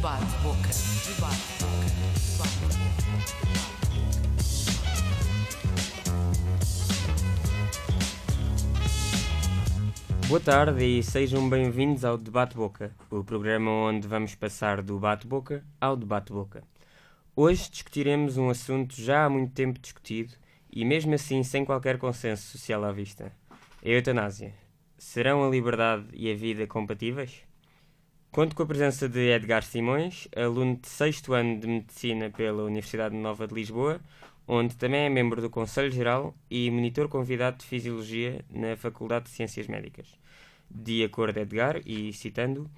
Debate Boca. Debate Boca. Debate Boa tarde e sejam bem-vindos ao Debate Boca, o programa onde vamos passar do bate-boca ao debate-boca. Hoje discutiremos um assunto já há muito tempo discutido e mesmo assim sem qualquer consenso social à vista: a eutanásia. Serão a liberdade e a vida compatíveis? Conto com a presença de Edgar Simões, aluno de 6 ano de Medicina pela Universidade Nova de Lisboa, onde também é membro do Conselho Geral e monitor convidado de Fisiologia na Faculdade de Ciências Médicas. De acordo com Edgar, e citando,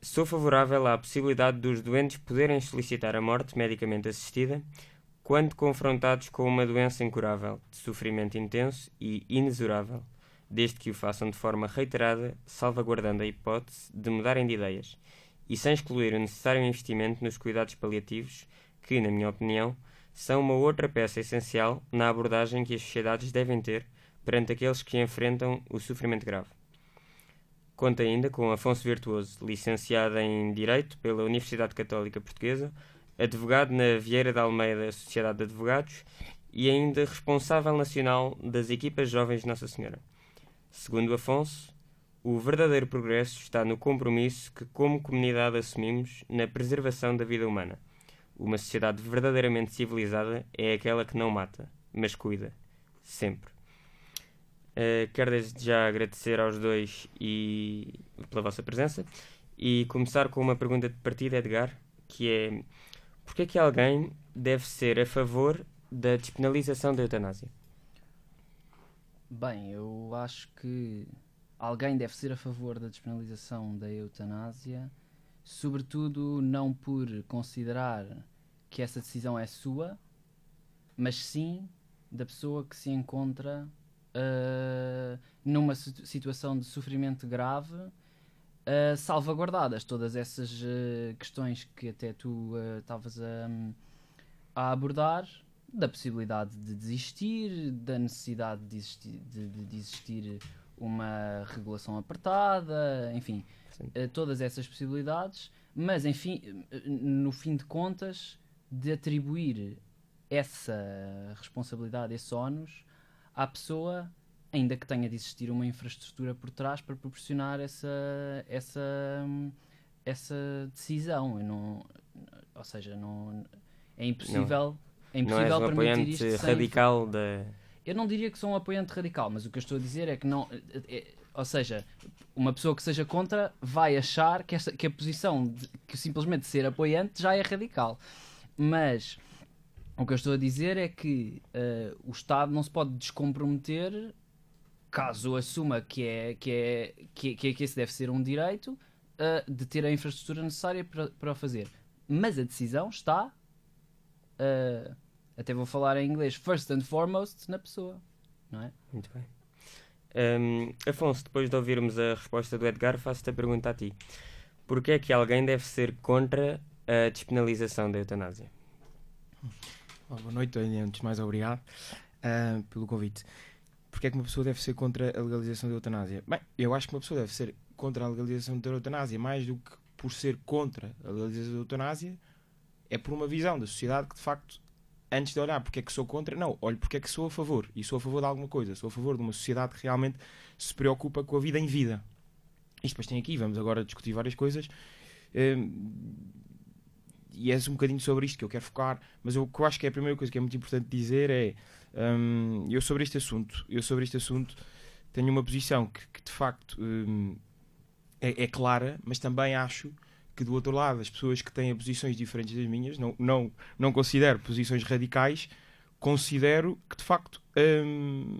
sou favorável à possibilidade dos doentes poderem solicitar a morte medicamente assistida quando confrontados com uma doença incurável, de sofrimento intenso e inexorável desde que o façam de forma reiterada, salvaguardando a hipótese de mudarem de ideias e sem excluir o necessário investimento nos cuidados paliativos, que, na minha opinião, são uma outra peça essencial na abordagem que as sociedades devem ter perante aqueles que enfrentam o sofrimento grave. Conta ainda com Afonso Virtuoso, licenciado em Direito pela Universidade Católica Portuguesa, advogado na Vieira da Almeida Sociedade de Advogados e ainda responsável nacional das equipas jovens de Nossa Senhora. Segundo Afonso, o verdadeiro progresso está no compromisso que, como comunidade, assumimos na preservação da vida humana. Uma sociedade verdadeiramente civilizada é aquela que não mata, mas cuida. Sempre. Uh, quero desde já agradecer aos dois e pela vossa presença e começar com uma pergunta de partida, Edgar, que é porquê que alguém deve ser a favor da despenalização da eutanásia? Bem, eu acho que alguém deve ser a favor da despenalização da eutanásia, sobretudo não por considerar que essa decisão é sua, mas sim da pessoa que se encontra uh, numa situação de sofrimento grave, uh, salvaguardadas todas essas uh, questões que até tu estavas a, a abordar da possibilidade de desistir, da necessidade de existir, de, de existir uma regulação apertada, enfim, uh, todas essas possibilidades, mas enfim, no fim de contas, de atribuir essa responsabilidade, esse ónus, à pessoa, ainda que tenha de existir uma infraestrutura por trás para proporcionar essa, essa, essa decisão. Não, ou seja, não, é impossível. Não é impossível não és um apoiante radical sem... da. Eu não diria que sou um apoiante radical, mas o que eu estou a dizer é que não. É, é, ou seja, uma pessoa que seja contra vai achar que, esta, que a posição de que simplesmente ser apoiante já é radical. Mas o que eu estou a dizer é que uh, o Estado não se pode descomprometer caso assuma que, é, que, é, que, que, que esse deve ser um direito uh, de ter a infraestrutura necessária para, para o fazer. Mas a decisão está uh, até vou falar em inglês, first and foremost, na pessoa, não é? Muito bem. Um, Afonso, depois de ouvirmos a resposta do Edgar, faço-te a pergunta a ti. Porquê é que alguém deve ser contra a despenalização da eutanásia? boa noite, antes de mais obrigado uh, pelo convite. Porquê é que uma pessoa deve ser contra a legalização da eutanásia? Bem, eu acho que uma pessoa deve ser contra a legalização da eutanásia mais do que por ser contra a legalização da eutanásia, é por uma visão da sociedade que de facto antes de olhar porque é que sou contra, não, olho porque é que sou a favor e sou a favor de alguma coisa, sou a favor de uma sociedade que realmente se preocupa com a vida em vida. Isto depois tem aqui, vamos agora discutir várias coisas. Um, e é um bocadinho sobre isto que eu quero focar, mas o que eu acho que é a primeira coisa que é muito importante dizer é um, eu sobre este assunto, eu sobre este assunto tenho uma posição que, que de facto um, é, é, clara, mas também acho que do outro lado as pessoas que têm posições diferentes das minhas, não, não, não considero posições radicais, considero que de facto hum,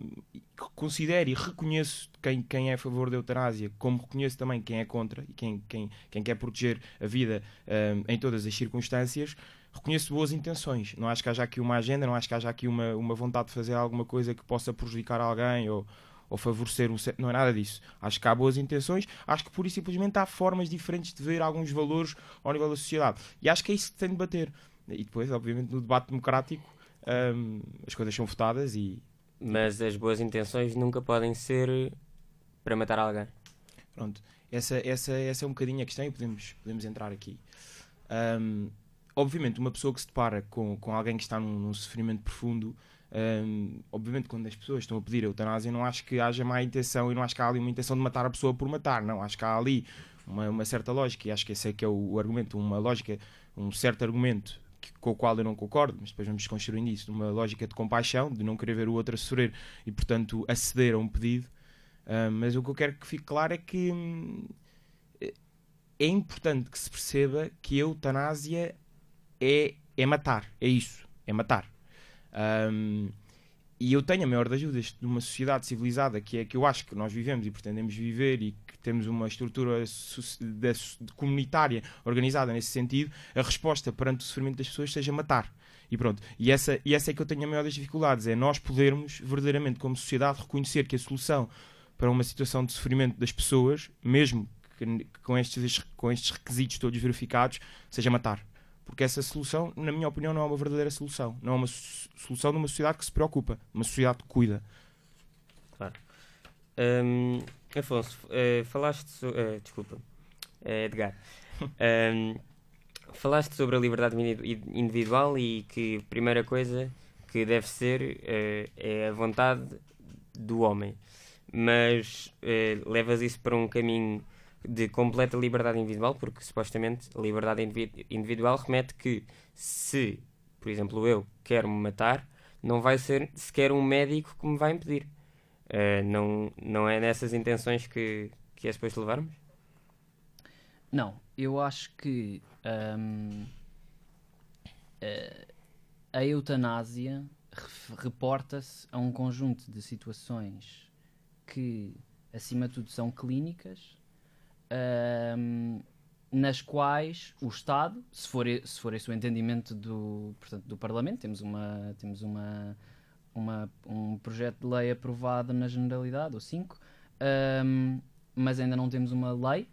considero e reconheço quem, quem é a favor da eutanásia, como reconheço também quem é contra e quem, quem, quem quer proteger a vida hum, em todas as circunstâncias, reconheço boas intenções. Não acho que haja aqui uma agenda, não acho que haja aqui uma, uma vontade de fazer alguma coisa que possa prejudicar alguém ou ou favorecer um Não é nada disso. Acho que há boas intenções, acho que por e simplesmente há formas diferentes de ver alguns valores ao nível da sociedade. E acho que é isso que tem de bater. E depois, obviamente, no debate democrático, hum, as coisas são votadas e. Mas as boas intenções nunca podem ser para matar alguém. Pronto. Essa, essa, essa é um bocadinho a questão e podemos, podemos entrar aqui. Ahm, obviamente, uma pessoa que se depara com, com alguém que está num, num sofrimento profundo, ahm, obviamente, quando as pessoas estão a pedir a eutanásia, não acho que haja má intenção e não acho que há ali uma intenção de matar a pessoa por matar, não. Acho que há ali uma, uma certa lógica e acho que esse é que é o, o argumento, uma lógica, um certo argumento que- com o qual eu não concordo, mas depois vamos construindo isso, uma lógica de compaixão, de não querer ver o outro a sofrer e, portanto, aceder a um pedido. Ah, mas o que eu quero que fique claro é que hum, é importante que se perceba que a eutanásia é, é matar, é isso, é matar. Ahm, e eu tenho a maior das ajudas de uma sociedade civilizada que é que eu acho que nós vivemos e pretendemos viver e que temos uma estrutura comunitária organizada nesse sentido, a resposta perante o sofrimento das pessoas seja matar. E pronto. E essa, e essa é que eu tenho a maior das dificuldades, é nós podermos verdadeiramente como sociedade reconhecer que a solução para uma situação de sofrimento das pessoas, mesmo que com, estes, com estes requisitos todos verificados, seja matar. Porque essa solução, na minha opinião, não é uma verdadeira solução. Não é uma so- solução de uma sociedade que se preocupa, uma sociedade que cuida. Hum, Afonso, eh, falaste. So eh, desculpa, eh, Edgar. Hum, falaste sobre a liberdade indi- individual e que a primeira coisa que deve ser é a vontade do homem. Mas levas isso para um caminho de completa liberdade individual, porque supostamente a liberdade indivi- individual remete que se, por exemplo, eu quero me matar, não vai ser sequer um médico que me vai impedir. Eh, não, não é nessas intenções que, que é suposto levarmos? Não, eu acho que hum, eh, a eutanásia reporta-se a um conjunto de situações que, acima de tudo, são clínicas, hum, nas quais o Estado, se for, se for esse o entendimento do, portanto, do Parlamento, temos, uma, temos uma, uma, um projeto de lei aprovado na Generalidade, ou cinco, hum, mas ainda não temos uma lei.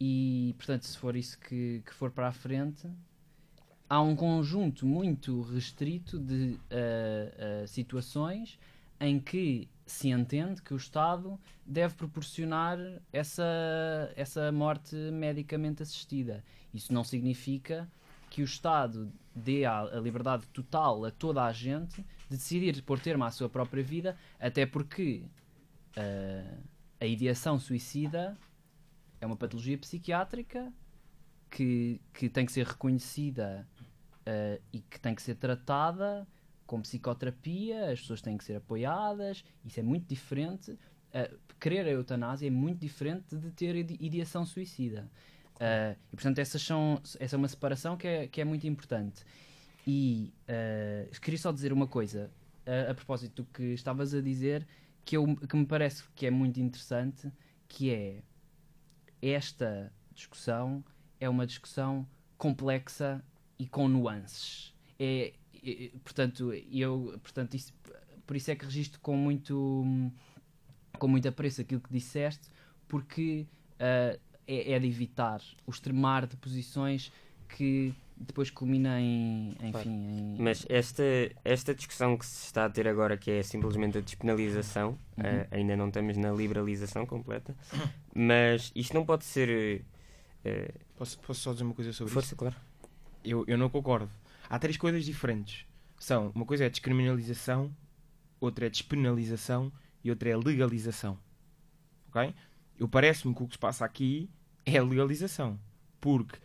E portanto se for isso que, que for para a frente há um conjunto muito restrito de ah, ah, situações em que se entende que o Estado deve proporcionar essa, essa morte medicamente assistida. Isso não significa que o Estado dê a, a liberdade total a toda a gente de decidir pôr termo à sua própria vida, até porque ah, a ideação suicida é uma patologia psiquiátrica que, que tem que ser reconhecida eh, e que tem que ser tratada com psicoterapia, as pessoas têm que ser apoiadas, isso é muito diferente. eh, querer a eutanásia é muito diferente de ter ide- ideação suicida. Eh, e portanto, essas são, essa é uma separação que é, que é muito importante. E eh, queria só dizer uma coisa a, a propósito do que estavas a dizer, que, eu, que me parece que é muito interessante, que é esta discussão é uma discussão complexa e com nuances. É, portanto, eu, portanto isso, por isso é que registro com muito com muito apreço aquilo que disseste, porque ah, é, é de evitar o extremar de posições que depois culmina em, enfim, Claro. em, Mas esta, esta discussão que se está a ter agora, que é simplesmente a despenalização, eh, ainda não estamos na liberalização completa, mas isto não pode ser. eh, Posso, posso só dizer uma coisa sobre força, claro. isso? Eu, eu não concordo. Há três coisas diferentes. São, uma coisa é descriminalização, outra é despenalização e outra é legalização. Ok? Eu parece-me que o que se passa aqui é a legalização. Porque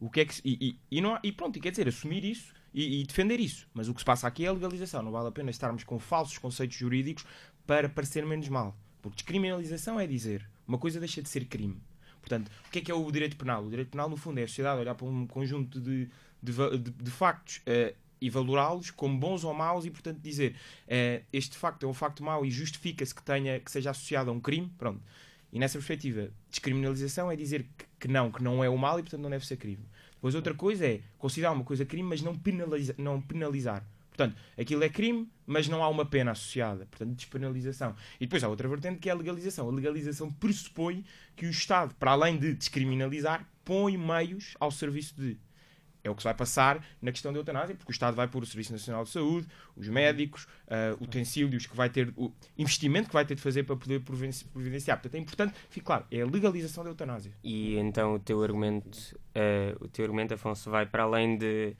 o que é que se- e, e, e, não há- e pronto, e quer dizer, assumir isso e, e defender isso. Mas o que se passa aqui é a legalização. Não vale a pena estarmos com falsos conceitos jurídicos para parecer menos mal. Porque descriminalização é dizer uma coisa deixa de ser crime. Portanto, o que é que é o direito penal? O direito penal, no fundo, é a sociedade olhar para um conjunto de, de, de- de factos eh, e valorá-los como bons ou maus e, portanto, dizer eh, este facto é um facto mau e justifica-se que, tenha, que seja associado a um crime. Pronto. E nessa perspectiva, descriminalização é dizer que, que não, que não é o mal e, portanto, não deve ser crime. Depois, outra coisa é considerar uma coisa crime, mas não, penaliza, não penalizar. Portanto, aquilo é crime, mas não há uma pena associada. Portanto, despenalização. E depois há outra vertente que é a legalização. A legalização pressupõe que o Estado, para além de descriminalizar, põe meios ao serviço de. É o que se vai passar na questão da eutanásia, porque o Estado vai pôr o Serviço Nacional de Saúde, os médicos, uh, utensílios que vai ter, o investimento que vai ter de fazer para poder providenciar. Portanto, é importante, fique claro, é a legalização da eutanásia. E então o teu argumento, uh, o teu argumento, Afonso, vai para além de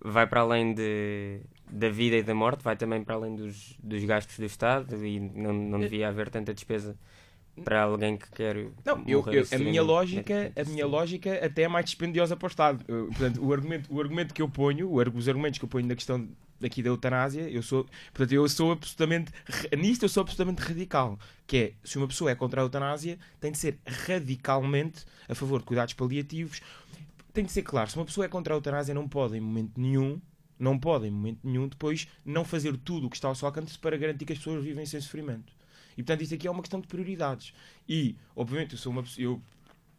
vai para além de, da vida e da morte, vai também para além dos, dos gastos do Estado e não, não devia haver tanta despesa para alguém que quer não eu, eu a minha lógica a minha lógica até é mais dispendiosa para o Estado. Eu, portanto o argumento o argumento que eu ponho os argumentos que eu ponho na questão daqui da eutanásia eu sou portanto eu sou absolutamente nisto eu sou absolutamente radical que é se uma pessoa é contra a eutanásia tem de ser radicalmente a favor de cuidados paliativos. Tem de ser claro se uma pessoa é contra a eutanásia não pode em momento nenhum não pode em momento nenhum depois não fazer tudo o que está ao seu alcance para garantir que as pessoas vivem sem sofrimento e portanto isto aqui é uma questão de prioridades. E, obviamente, eu sou uma, eu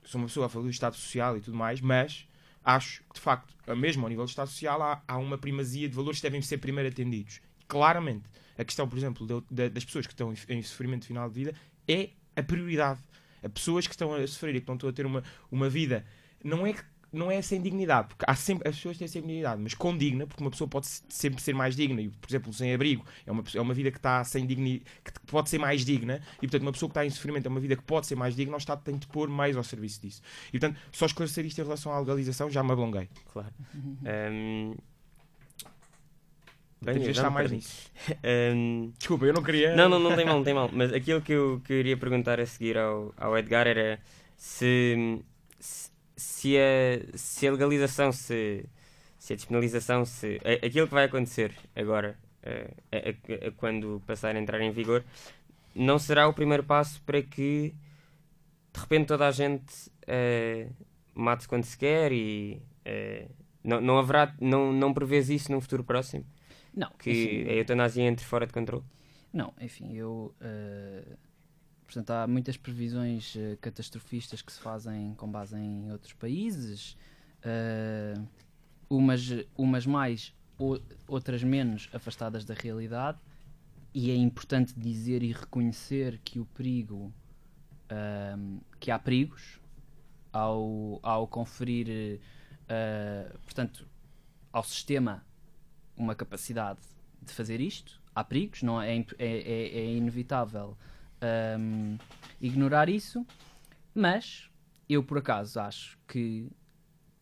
sou uma pessoa a favor do Estado Social e tudo mais, mas acho que, de facto, mesmo ao nível do Estado Social, há, há uma primazia de valores que devem ser primeiro atendidos. Claramente, a questão, por exemplo, de, de, das pessoas que estão em, sofrimento final de vida é a prioridade. As pessoas que estão a sofrer e que estão a ter uma, uma vida, não é que não é sem dignidade, porque há sempre, as pessoas têm sempre dignidade, mas com digna, porque uma pessoa pode sempre ser mais digna, e, por exemplo, sem abrigo, é uma, é uma vida que está sem dignidade, que pode ser mais digna, e portanto, uma pessoa que está em sofrimento é uma vida que pode ser mais digna, o Estado tem de pôr mais ao serviço disso. E portanto, só esclarecer isto em relação à legalização, já me alonguei. Claro. Um... Bem, Temos estar mais nisso. um... Desculpa, eu não queria. Não, não, não tem mal, não tem mal. Mas aquilo que eu queria perguntar a seguir ao, ao Edgar era se, se se a, se a legalização, se, se a despenalização, se a, aquilo que vai acontecer agora, a, quando passar a entrar em vigor, não será o primeiro passo para que de repente toda a gente uh, mate-se quando se quer e uh, não, não haverá, não, não prevês isso num futuro próximo? Não. Que enfim, a eutanásia entre fora de controle? Não, enfim, eu. Uh Portanto, há muitas previsões uh, catastrofistas que se fazem com base em outros países, uh, umas, umas mais, ou, outras menos afastadas da realidade, e é importante dizer e reconhecer que o perigo, uh, que há perigos ao, ao conferir, portanto, ao sistema uma capacidade de fazer isto. Há perigos, não é, é, é, é inevitável um, ignorar isso, mas eu por acaso acho que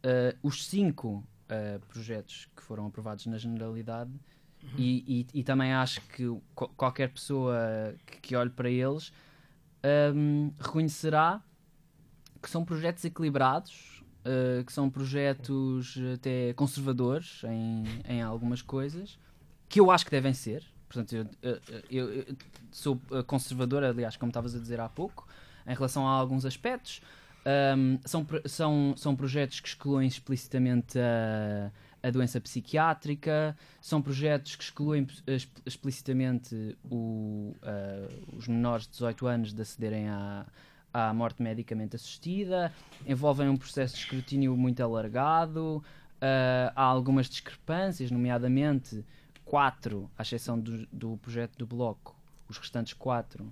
uh, os cinco uh, projetos que foram aprovados na generalidade uhum. e, e, e, também acho que qualquer pessoa que, que olhe para eles um, reconhecerá que são projetos equilibrados, uh, que são projetos até conservadores em, em algumas coisas, que eu acho que devem ser, Portanto, eu, eu, eu sou conservador, aliás, como estavas a dizer há pouco, em relação a alguns aspectos. Um, são, são, são projetos que excluem explicitamente a, a doença psiquiátrica, são projetos que excluem explicitamente o, uh, os menores de 18 anos de acederem à, à morte medicamente assistida, envolvem um processo de escrutínio muito alargado, uh, há algumas discrepâncias, nomeadamente quatro, à exceção do, do projeto do Bloco, os restantes quatro,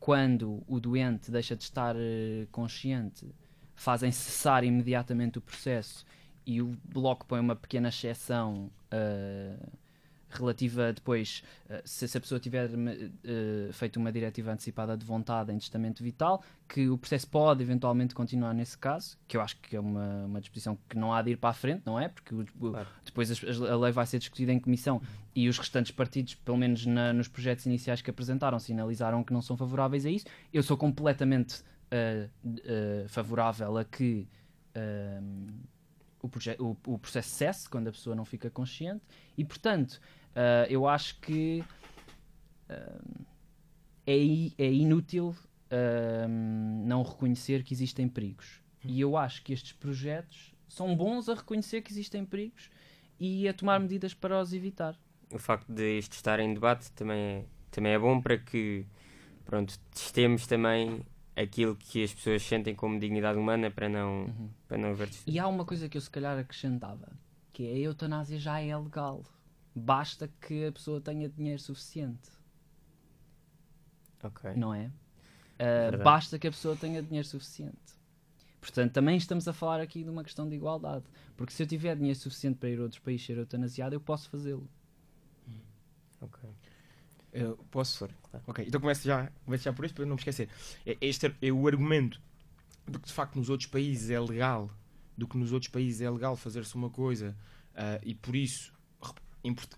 quando o doente deixa de estar uh, consciente, fazem cessar imediatamente o processo e o Bloco põe uma pequena exceção. Uh, relativa depois, uh, se, se, a pessoa tiver uh, feito uma diretiva antecipada de vontade em testamento vital, que o processo pode eventualmente continuar nesse caso, que eu acho que é uma, uma disposição que não há de ir para a frente, não é? Porque o, claro. depois a, a, lei vai ser discutida em comissão e os restantes partidos, pelo menos na, nos projetos iniciais que apresentaram, sinalizaram que não são favoráveis a isso. Eu sou completamente uh, favorável a que o, o, o, processo cesse quando a pessoa não fica consciente e, portanto, uh, eu acho que uh, é, é, inútil uh, não reconhecer que existem perigos. E eu acho que estes projetos são bons a reconhecer que existem perigos e a tomar medidas para os evitar. O facto de isto estar em debate também é, também é bom para que pronto, testemos também aquilo que as pessoas sentem como dignidade humana para não, uhum. para não ver E há uma coisa que eu se calhar acrescentava, que é a eutanásia já é legal. Basta que a pessoa tenha dinheiro suficiente. Ok. Não é? Uh, basta que a pessoa tenha dinheiro suficiente. Portanto, também estamos a falar aqui de uma questão de igualdade. Porque se eu tiver dinheiro suficiente para ir a outros países ser eutanasiado, eu posso fazê-lo. Ok. Eu posso? For, claro. Ok, então começo já, começo já por isto para eu não me esquecer. É- Este é o argumento de que de facto nos outros países é legal, do que nos outros países é legal fazer-se uma coisa ah, e por isso,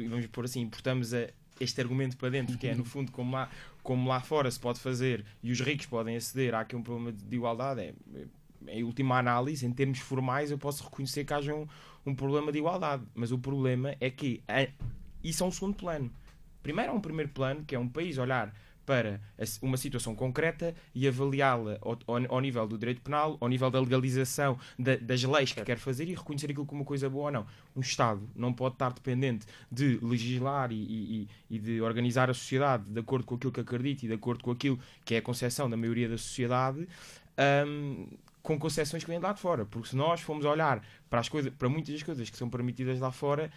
vamos pôr assim, importamos a- este argumento para dentro, que é no fundo como lá, como lá fora se pode fazer e os ricos podem aceder, há aqui um problema de de igualdade. É, em última análise, em termos formais, eu posso reconhecer que haja um, um problema de igualdade, mas o problema é que a- isso é um segundo plano. Primeiro há um primeiro plano, que é um país olhar para uma situação concreta e avaliá-la ao, ao- nível do direito penal, ao nível da legalização da- das leis que quer fazer e reconhecer aquilo como uma coisa boa ou não. Um Estado não pode estar dependente de legislar e, e- e- de organizar a sociedade de acordo com aquilo que acredita e de acordo com aquilo que é a concepção da maioria da sociedade, hum, com concessões que vêm de lá de fora. Porque se nós formos olhar para, as coisas, para muitas das coisas que são permitidas lá fora,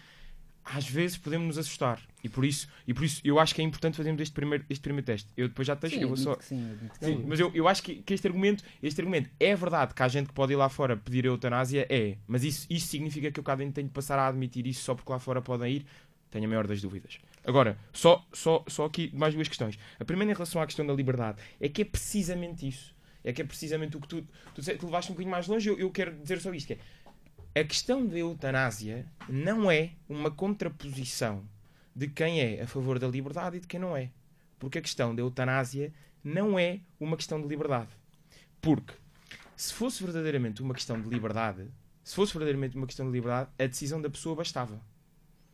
às vezes podemos nos assustar. E por isso, e por isso eu acho que é importante fazermos este primeiro, este primeiro teste. Eu depois já Sim, eu vou só. sim, admito que Sim, sim. mas eu, eu acho que, que este, argumento, este argumento é verdade que há gente que pode ir lá fora pedir a eutanásia, é, mas isso, isso significa que eu cada vez tenho de passar a admitir isso só porque lá fora podem ir? Tenho a maior das dúvidas. Agora, só, só, só aqui mais duas questões. A primeira em relação à questão da liberdade é que é precisamente isso. É que é precisamente o que tu, tu, tu levaste um bocadinho mais longe. Eu, eu quero dizer só isto: que é, a questão da eutanásia não é uma contraposição de quem é a favor da liberdade e de quem não é. Porque a questão da eutanásia não é uma questão de liberdade. Porque se fosse verdadeiramente uma questão de liberdade, se fosse verdadeiramente uma questão de liberdade, a decisão da pessoa bastava.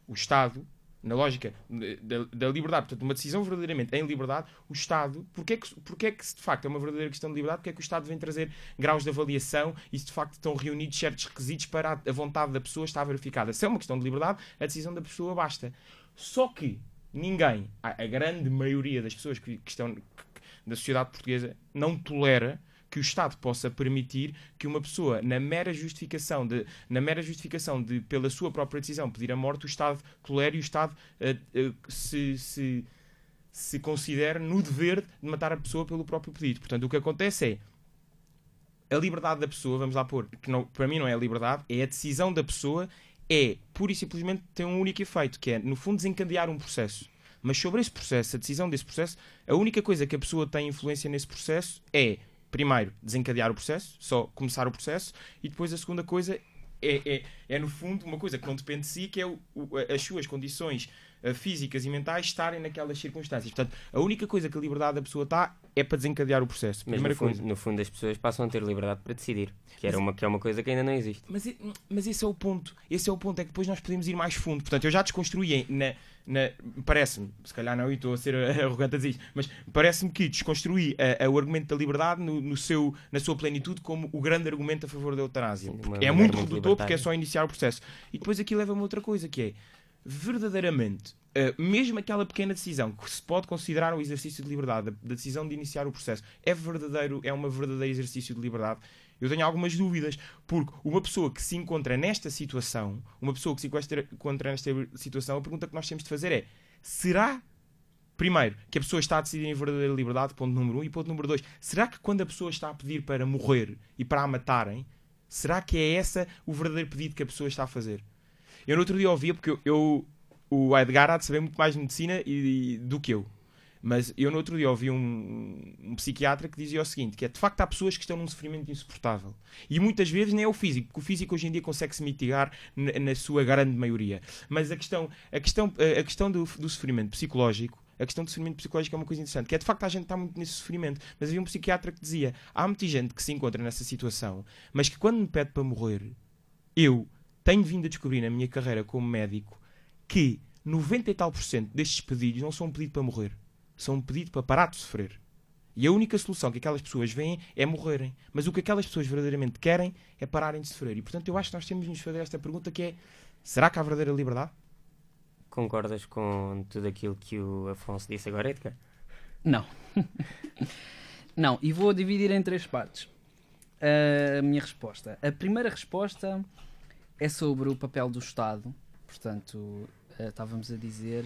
O Estado, na lógica da, da liberdade, portanto, uma decisão verdadeiramente em liberdade, o Estado, porque é, que, porque é que se de facto é uma verdadeira questão de liberdade, porque é que o Estado vem trazer graus de avaliação e se de facto estão reunidos certos requisitos para a, a vontade da pessoa estar verificada. Se é uma questão de liberdade, a decisão da pessoa basta. Só que ninguém, a, a grande maioria das pessoas que, que estão que- da sociedade portuguesa, não tolera que o Estado possa permitir que uma pessoa, na mera justificação de, na mera justificação de, pela sua própria decisão, pedir a morte, o Estado tolere e o Estado eh, eh, se, se, se considere no dever de matar a pessoa pelo próprio pedido. Portanto, o que acontece é a liberdade da pessoa, vamos lá pôr, que não, para mim não é a liberdade, é a decisão da pessoa, é pura e simplesmente tem um único efeito, que é, no fundo, desencadear um processo. Mas sobre esse processo, a decisão desse processo, a única coisa que a pessoa tem influência nesse processo é, primeiro, desencadear o processo, só começar o processo, e depois a segunda coisa é, é, é no fundo, uma coisa que não depende de si, que é o- o- as suas condições eh, físicas e mentais estarem naquelas circunstâncias. Portanto, a única coisa que a liberdade da pessoa está é para desencadear o processo. Mas Primeira no fundo, coisa. no fundo as pessoas passam a ter liberdade para decidir, que, era Mas- uma, que é uma coisa que ainda não existe. Mas, mas esse é o ponto. Esse é o ponto. É que depois nós podemos ir mais fundo. Portanto, eu já desconstruí na. Parece-me, se calhar não, e estou a ser arrogante a dizer isto, mas parece-me que desconstruí a- a- o argumento da liberdade no, no seu, na sua plenitude como o grande argumento a favor da eutanásia. Sim, é muito redutor porque é só iniciar o processo. E depois aqui leva-me a outra coisa que é verdadeiramente, eh, mesmo aquela pequena decisão que se pode considerar um exercício de liberdade, da, da decisão de iniciar o processo, é verdadeiro, é uma verdadeiro exercício de liberdade. Eu tenho algumas dúvidas, porque uma pessoa que se encontra nesta situação, uma pessoa que se encontra- nesta situação, a pergunta que nós temos de fazer é: será Primeiro, que a pessoa está a decidir em verdadeira liberdade, ponto número um. E ponto número dois, será que quando a pessoa está a pedir para morrer e para a matarem, será que é essa o verdadeiro pedido que a pessoa está a fazer? Eu no outro dia ouvia, porque eu, eu- o Edgar há de saber muito mais de medicina e, e- do que eu. Mas eu no outro dia ouvi um, um psiquiatra que dizia o seguinte, que é, de facto há pessoas que estão num sofrimento insuportável. E muitas vezes nem é o físico, porque o físico hoje em dia consegue-se mitigar na, na sua grande maioria. Mas a questão, a questão, a questão do, do sofrimento psicológico a questão do sofrimento psicológico é uma coisa interessante, que é de facto a gente está muito nesse sofrimento. Mas havia um psiquiatra que dizia: há muita gente que se encontra nessa situação, mas que quando me pede para morrer, eu tenho vindo a descobrir na minha carreira como médico que 90 e tal por cento destes pedidos não são um pedido para morrer, são um pedido para parar de sofrer. E a única solução que aquelas pessoas veem é morrerem. Mas o que aquelas pessoas verdadeiramente querem é pararem de sofrer. E portanto eu acho que nós temos de nos fazer esta pergunta que é: será que há verdadeira liberdade? Concordas com tudo aquilo que o Afonso disse agora, Edgar? Não. não, e vou dividir em três partes a minha resposta. A primeira resposta é sobre o papel do Estado. Portanto, eh, estávamos a dizer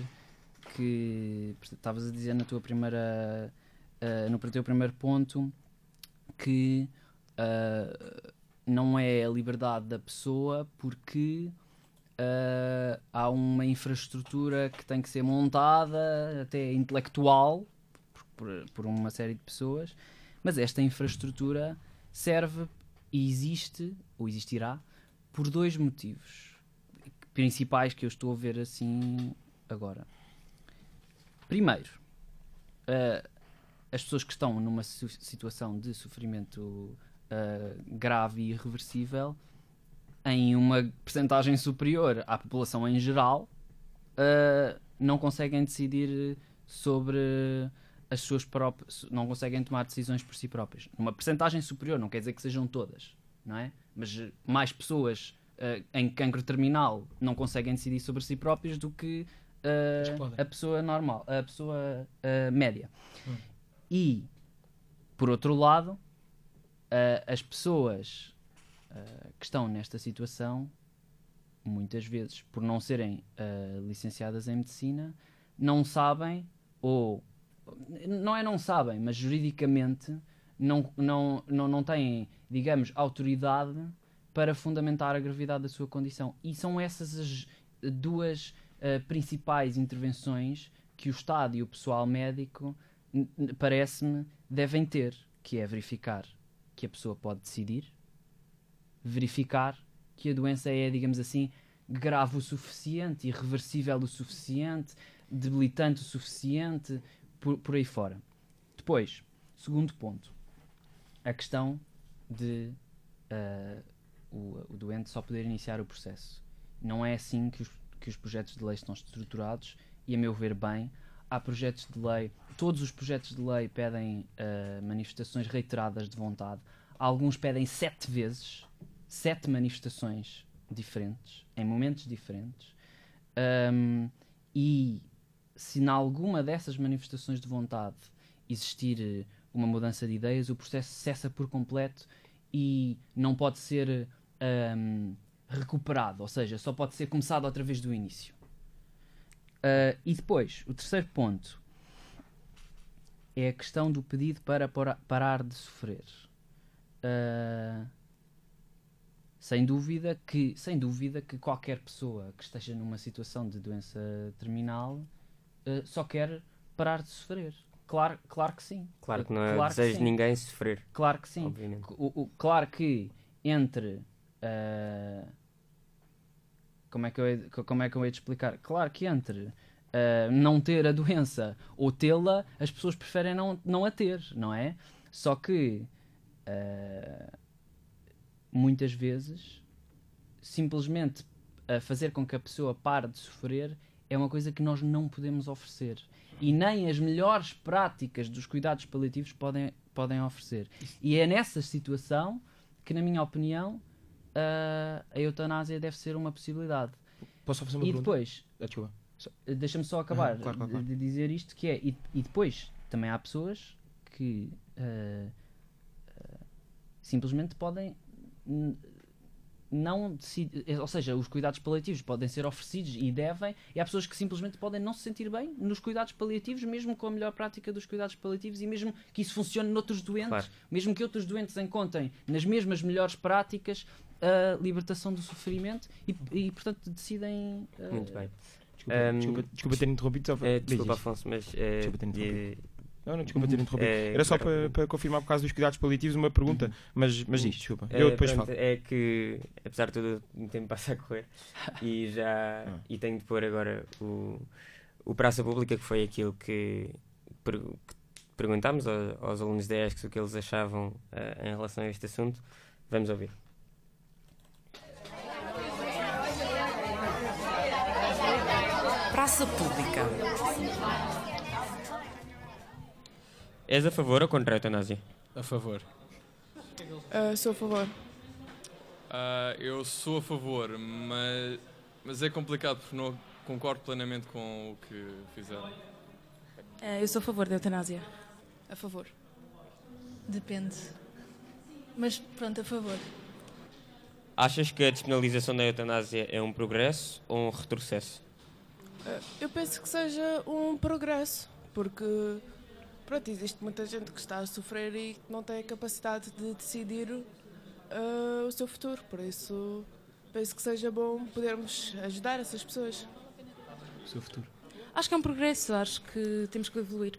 que. Estavas a dizer na tua primeira. eh, no teu primeiro ponto que. eh, não é a liberdade da pessoa porque ah, há uma infraestrutura que tem que ser montada, até intelectual, por- por uma série de pessoas, mas esta infraestrutura serve e existe, ou existirá, por dois motivos principais que eu estou a ver assim agora. Primeiro, ah, as pessoas que estão numa situação de sofrimento ah, grave e irreversível, em uma percentagem superior à população em geral, ah, não conseguem decidir sobre as suas próprias, não conseguem tomar decisões por si próprias. Uma percentagem superior, não quer dizer que sejam todas, não é? Mas mais pessoas eh, em cancro terminal não conseguem decidir sobre si próprias do que podem. a pessoa normal, a pessoa eh, média. Hum. E por outro lado, eh, as pessoas que estão nesta situação, muitas vezes, por não serem licenciadas em medicina, não sabem ou não é não sabem, mas juridicamente não, não, não, não têm, digamos, autoridade para fundamentar a gravidade da sua condição. E são essas as duas eh, principais intervenções que o Estado e o pessoal médico, parece-me, devem ter, que é verificar que a pessoa pode decidir, verificar que a doença é, digamos assim, grave o suficiente, irreversível o suficiente, debilitante o suficiente, por, por aí fora. Depois, segundo ponto, a questão de ah, o, o doente só poder iniciar o processo. Não é assim que os, que os projetos de lei estão estruturados e, a meu ver, bem. Há projetos de lei, todos os projetos de lei pedem ah, manifestações reiteradas de vontade. Alguns pedem sete vezes, sete manifestações diferentes, em momentos diferentes. Ahm, e se em alguma dessas manifestações de vontade existir eh, uma mudança de ideias, o processo cessa por completo e não pode ser ahm, recuperado, ou seja, só pode ser começado outra vez do início. Ah, e depois, o terceiro ponto é a questão do pedido para parar de sofrer. Ah, sem dúvida que sem dúvida que qualquer pessoa que esteja numa situação de doença terminal eh, só quer parar de sofrer. Claro, claro que sim. Claro que não é claro desejo de ninguém sofrer, Claro que sim. O, o- claro que entre ah, como é que eu hei- co- como é que eu hei de explicar? Claro que entre ah, não ter a doença ou tê-la, as pessoas preferem não, não a ter, não é? Só que ah, muitas vezes simplesmente fazer com que a pessoa pare de sofrer é uma coisa que nós não podemos oferecer. E nem as melhores práticas dos cuidados paliativos podem, podem oferecer. E é nessa situação que, na minha opinião, a, a eutanásia deve ser uma possibilidade. Posso só fazer uma E pergunta? depois, Ah, desculpa. deixa-me só acabar Aham, claro, claro, claro. De, dizer isto, que é, e, e depois também há pessoas que ah, ah, simplesmente podem não decidir, ou seja, os cuidados paliativos podem ser oferecidos e devem, e há pessoas que simplesmente podem não se sentir bem nos cuidados paliativos, mesmo com a melhor prática dos cuidados paliativos e mesmo que isso funcione noutros doentes, Claro. mesmo que outros doentes encontrem nas mesmas melhores práticas a libertação do sofrimento e, e portanto decidem ah, Muito bem. Desculpa, Ahm, desculpa, desculpa ter interrompido. Só Diz, desculpa. Afonso, mas. eh, Desculpa ter de- Não, não, desculpa ter interrompido. eh, Era só para, para confirmar por causa dos cuidados paliativos uma pergunta, mas, mas diz, desculpa. Eu depois pronto, falo. É que, apesar de tudo, o tempo passa a correr e já. Ah. E tenho de pôr agora o, o Praça Pública, que foi aquilo que, per- que perguntámos ao- aos alunos da ESC o que eles achavam eh, em relação a este assunto. Vamos ouvir. Praça pública. És a favor ou contra a eutanásia? A favor. Ah, sou a favor. Ah, eu sou a favor, mas, mas é complicado porque não concordo plenamente com o que fizeram. Ah, eu sou a favor da eutanásia. A favor. Depende. Mas pronto, a favor. Achas que a despenalização da eutanásia é um progresso ou um retrocesso? Eu penso que seja um progresso, porque pronto, existe muita gente que está a sofrer e que não tem a capacidade de decidir ah, o seu futuro. Por isso, penso que seja bom podermos ajudar essas pessoas. O seu futuro. Acho que é um progresso, acho que temos que evoluir.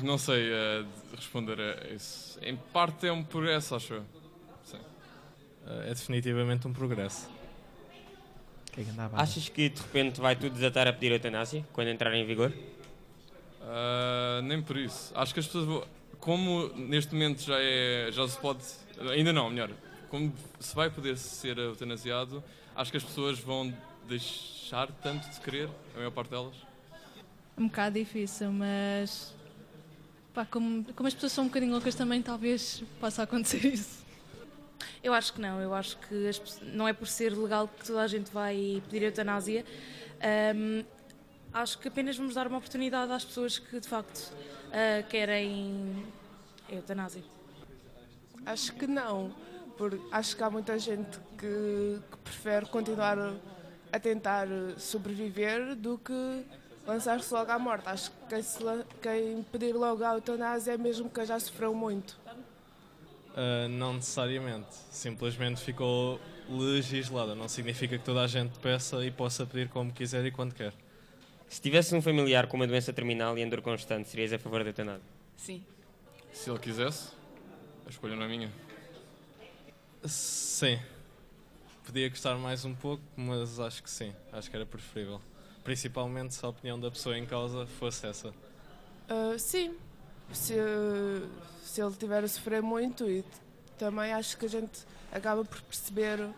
Não sei eh, responder a isso. Em parte é um progresso, acho eu. Sim. É definitivamente um progresso. O que é que andava a Achas que de repente vai tudo desatar a pedir eutanásia quando entrar em vigor? Ah, nem por isso. Acho que as pessoas vão. Como neste momento já é. já se pode. Ainda não, melhor. Como se vai poder ser eutanasiado, acho que as pessoas vão deixar tanto de querer, a maior parte delas. Um bocado difícil, mas pá, como, como as pessoas são um bocadinho loucas também, talvez possa acontecer isso. Eu acho que não, eu acho que as não é por ser legal que toda a gente vai pedir eutanásia. Ahm, acho que apenas vamos dar uma oportunidade às pessoas que de facto ah, querem eutanásia. Acho que não, porque acho que há muita gente que, que prefere continuar a tentar sobreviver do que lançar-se logo à morte. Acho que quem, se quem pedir logo a eutanásia é mesmo que já sofreu muito. Uh, não necessariamente. Simplesmente ficou legislada. Não significa que toda a gente peça e possa pedir como quiser e quando quer. Se tivesse um familiar com uma doença terminal e em dor constante, serias a favor da eutanásia? Sim. Se ele quisesse, a escolha não é minha. Sim. Podia gostar mais um pouco, mas acho que sim. Acho que era preferível. Principalmente se a opinião da pessoa em causa fosse essa. Ah, sim, se, se ele estiver a sofrer muito e também acho que a gente acaba por perceber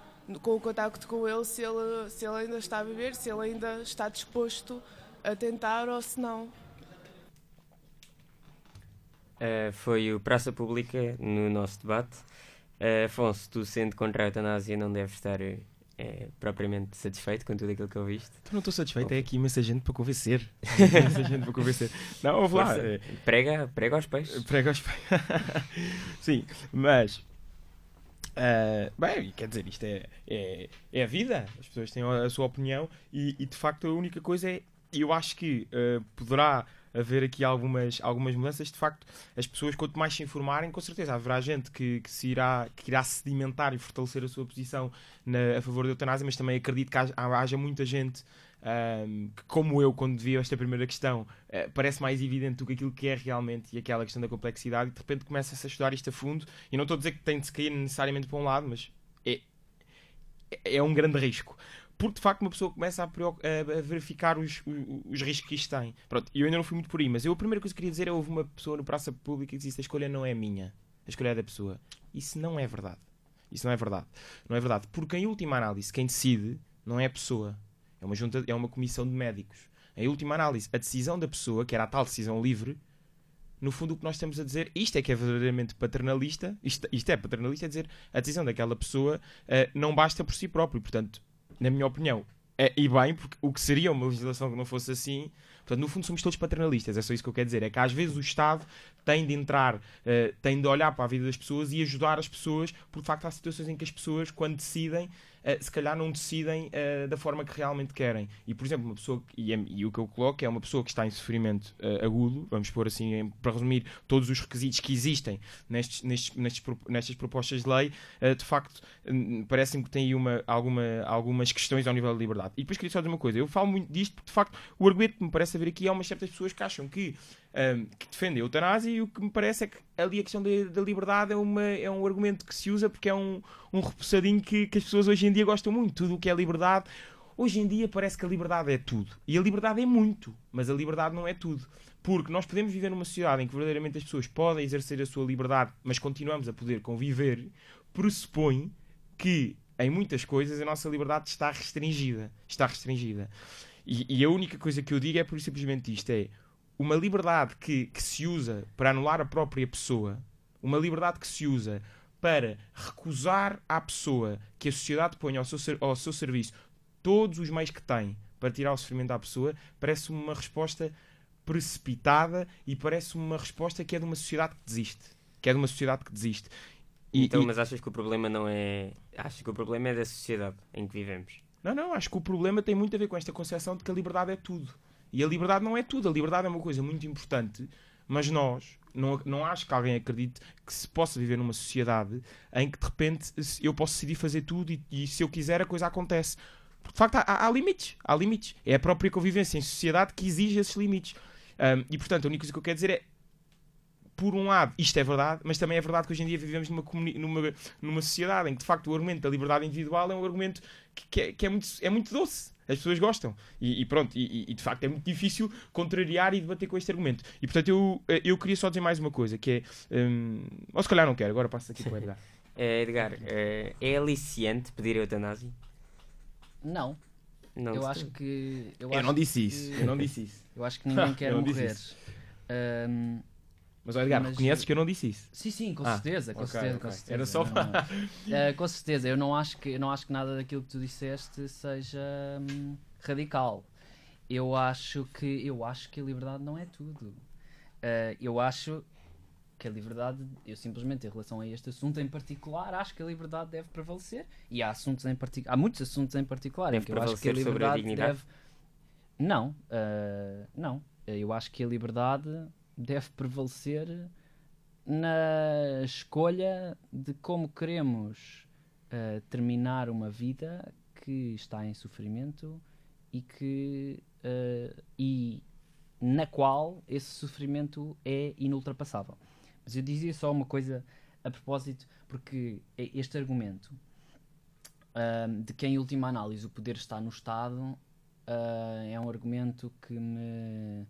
com o contacto com ele se ele, se ele ainda está a viver, se ele ainda está disposto a tentar ou se não. Uh, foi o Praça Pública no nosso debate. Uh, Afonso, tu sendo contra a eutanásia não deves estar uh, propriamente satisfeito com tudo aquilo que ouviste. Tu não estou satisfeito, é aqui imensa gente para convencer. imensa gente para convencer. Não, ouve lá. É, prega, prega aos peixes. Prega aos pés. Sim, mas. ah, bem, quer dizer, isto é, é, é a vida. As pessoas têm a sua opinião e, e, de facto a única coisa é. Eu acho que ah, poderá haver aqui algumas, algumas mudanças. De facto, as pessoas, quanto mais se informarem, com certeza haverá gente que, que, se irá, que irá sedimentar e fortalecer a sua posição na, a favor da eutanásia, mas também acredito que haja, haja muita gente um, que, como eu, quando vi esta primeira questão, uh, parece mais evidente do que aquilo que é realmente e aquela questão da complexidade, e de repente começa-se a estudar isto a fundo. E não estou a dizer que tem de se cair necessariamente para um lado, mas é, é um grande risco. Porque de facto uma pessoa começa a, a, verificar os, os, os, riscos que isto tem. Pronto, eu ainda não fui muito por aí, mas eu a primeira coisa que queria dizer é houve uma pessoa no Praça Pública que disse a escolha não é minha, a escolha é da pessoa. Isso não é verdade. Isso não é verdade. Não é verdade. Porque em última análise, quem decide não é a pessoa. É uma, junta, é uma comissão de médicos. Em última análise, a decisão da pessoa, que era a tal decisão livre, no fundo o que nós estamos a dizer, isto é que é verdadeiramente paternalista, isto, isto é paternalista, é dizer a decisão daquela pessoa uh, não basta por si próprio. Portanto, na minha opinião, é, e bem, porque o que seria uma legislação que não fosse assim, portanto, no fundo somos todos paternalistas, é só isso que eu quero dizer, é que às vezes o Estado tem de entrar, uh, tem de olhar para a vida das pessoas e ajudar as pessoas, porque de facto há situações em que as pessoas, quando decidem, uh, se calhar não decidem uh, da forma que realmente querem. E, por exemplo, uma pessoa, e, é, e o que eu coloco é uma pessoa que está em sofrimento agudo, vamos pôr assim, em, para resumir, todos os requisitos que existem nestes, nestes, nestes, nestas propostas de lei, de facto, parece-me que tem aí uma, alguma, algumas questões ao nível da liberdade. E depois queria só dizer uma coisa, eu falo muito disto porque, de facto, o argumento que me parece haver aqui é umas certas pessoas que acham que, um, que defendem a eutanásia e o que me parece é que ali a questão da, da liberdade é, uma, é um argumento que se usa porque é um, um repousadinho que, que as pessoas hoje em dia gostam muito. Tudo o que é liberdade. Hoje em dia parece que a liberdade é tudo. E a liberdade é muito, mas a liberdade não é tudo. Porque nós podemos viver numa sociedade em que verdadeiramente as pessoas podem exercer a sua liberdade, mas continuamos a poder conviver, pressupõe que em muitas coisas a nossa liberdade está restringida. Está restringida. E, e, a única coisa que eu digo é por simplesmente isto: é uma liberdade que, que se usa para anular a própria pessoa, uma liberdade que se usa para recusar à pessoa que a sociedade põe ao seu, ao seu serviço todos os meios que tem para tirar o sofrimento à pessoa, parece uma resposta precipitada e parece uma resposta que é de uma sociedade que desiste. Que é de uma sociedade que desiste. E, então, e... mas achas que o problema não é. Achas que o problema é da sociedade em que vivemos? Não, não, acho que o problema tem muito a ver com esta concepção de que a liberdade é tudo. E a liberdade não é tudo. A liberdade é uma coisa muito importante, Mas nós, não, não acho que alguém acredite que se possa viver numa sociedade em que de repente eu posso decidir fazer tudo e, e se eu quiser a coisa acontece. Porque, de facto, há- há limites. Há limites. É a própria convivência em sociedade que exige esses limites. Um, e portanto, a única coisa que eu quero dizer é. Por um lado, isto é verdade, mas também é verdade que hoje em dia vivemos numa, numa, numa sociedade em que de facto o argumento da liberdade individual é um argumento que, que é, que é muito, é muito doce. As pessoas gostam. E, e pronto, e, e- de facto é muito difícil contrariar e debater com este argumento. E portanto eu, eu queria só dizer mais uma coisa, que é. Um, ou se calhar não quero, agora passo aqui para o Edgar. Eh, Edgar, eh, é aliciante pedir eutanásia? Não, Não eu acho que. Eu, Eu acho não disse que- isso. Eu não disse isso. Eu acho que ninguém quer morrer. isso. Mas Edgar, Mas- reconheces que eu não disse isso. sim, sim, com Ah, certeza, com ok, certeza, ok. com certeza. Era só para- Ah, com certeza, eu não acho que eu não acho que nada daquilo que tu disseste seja hum, radical. Eu acho que eu acho que a liberdade não é tudo. Ah, eu acho que a liberdade, eu simplesmente em relação a este assunto em particular, acho que a liberdade deve prevalecer e há assuntos em particular, há muitos assuntos em particular em Deve que eu acho que a a liberdade dignidade? deve não, ah, não. Eu acho que a liberdade deve prevalecer na escolha de como queremos ah, terminar uma vida que está em sofrimento e que ah, e na qual esse sofrimento é inultrapassável. Mas eu dizia só uma coisa a propósito, porque é este argumento ah, de que em última análise o poder está no Estado ah, é um argumento que me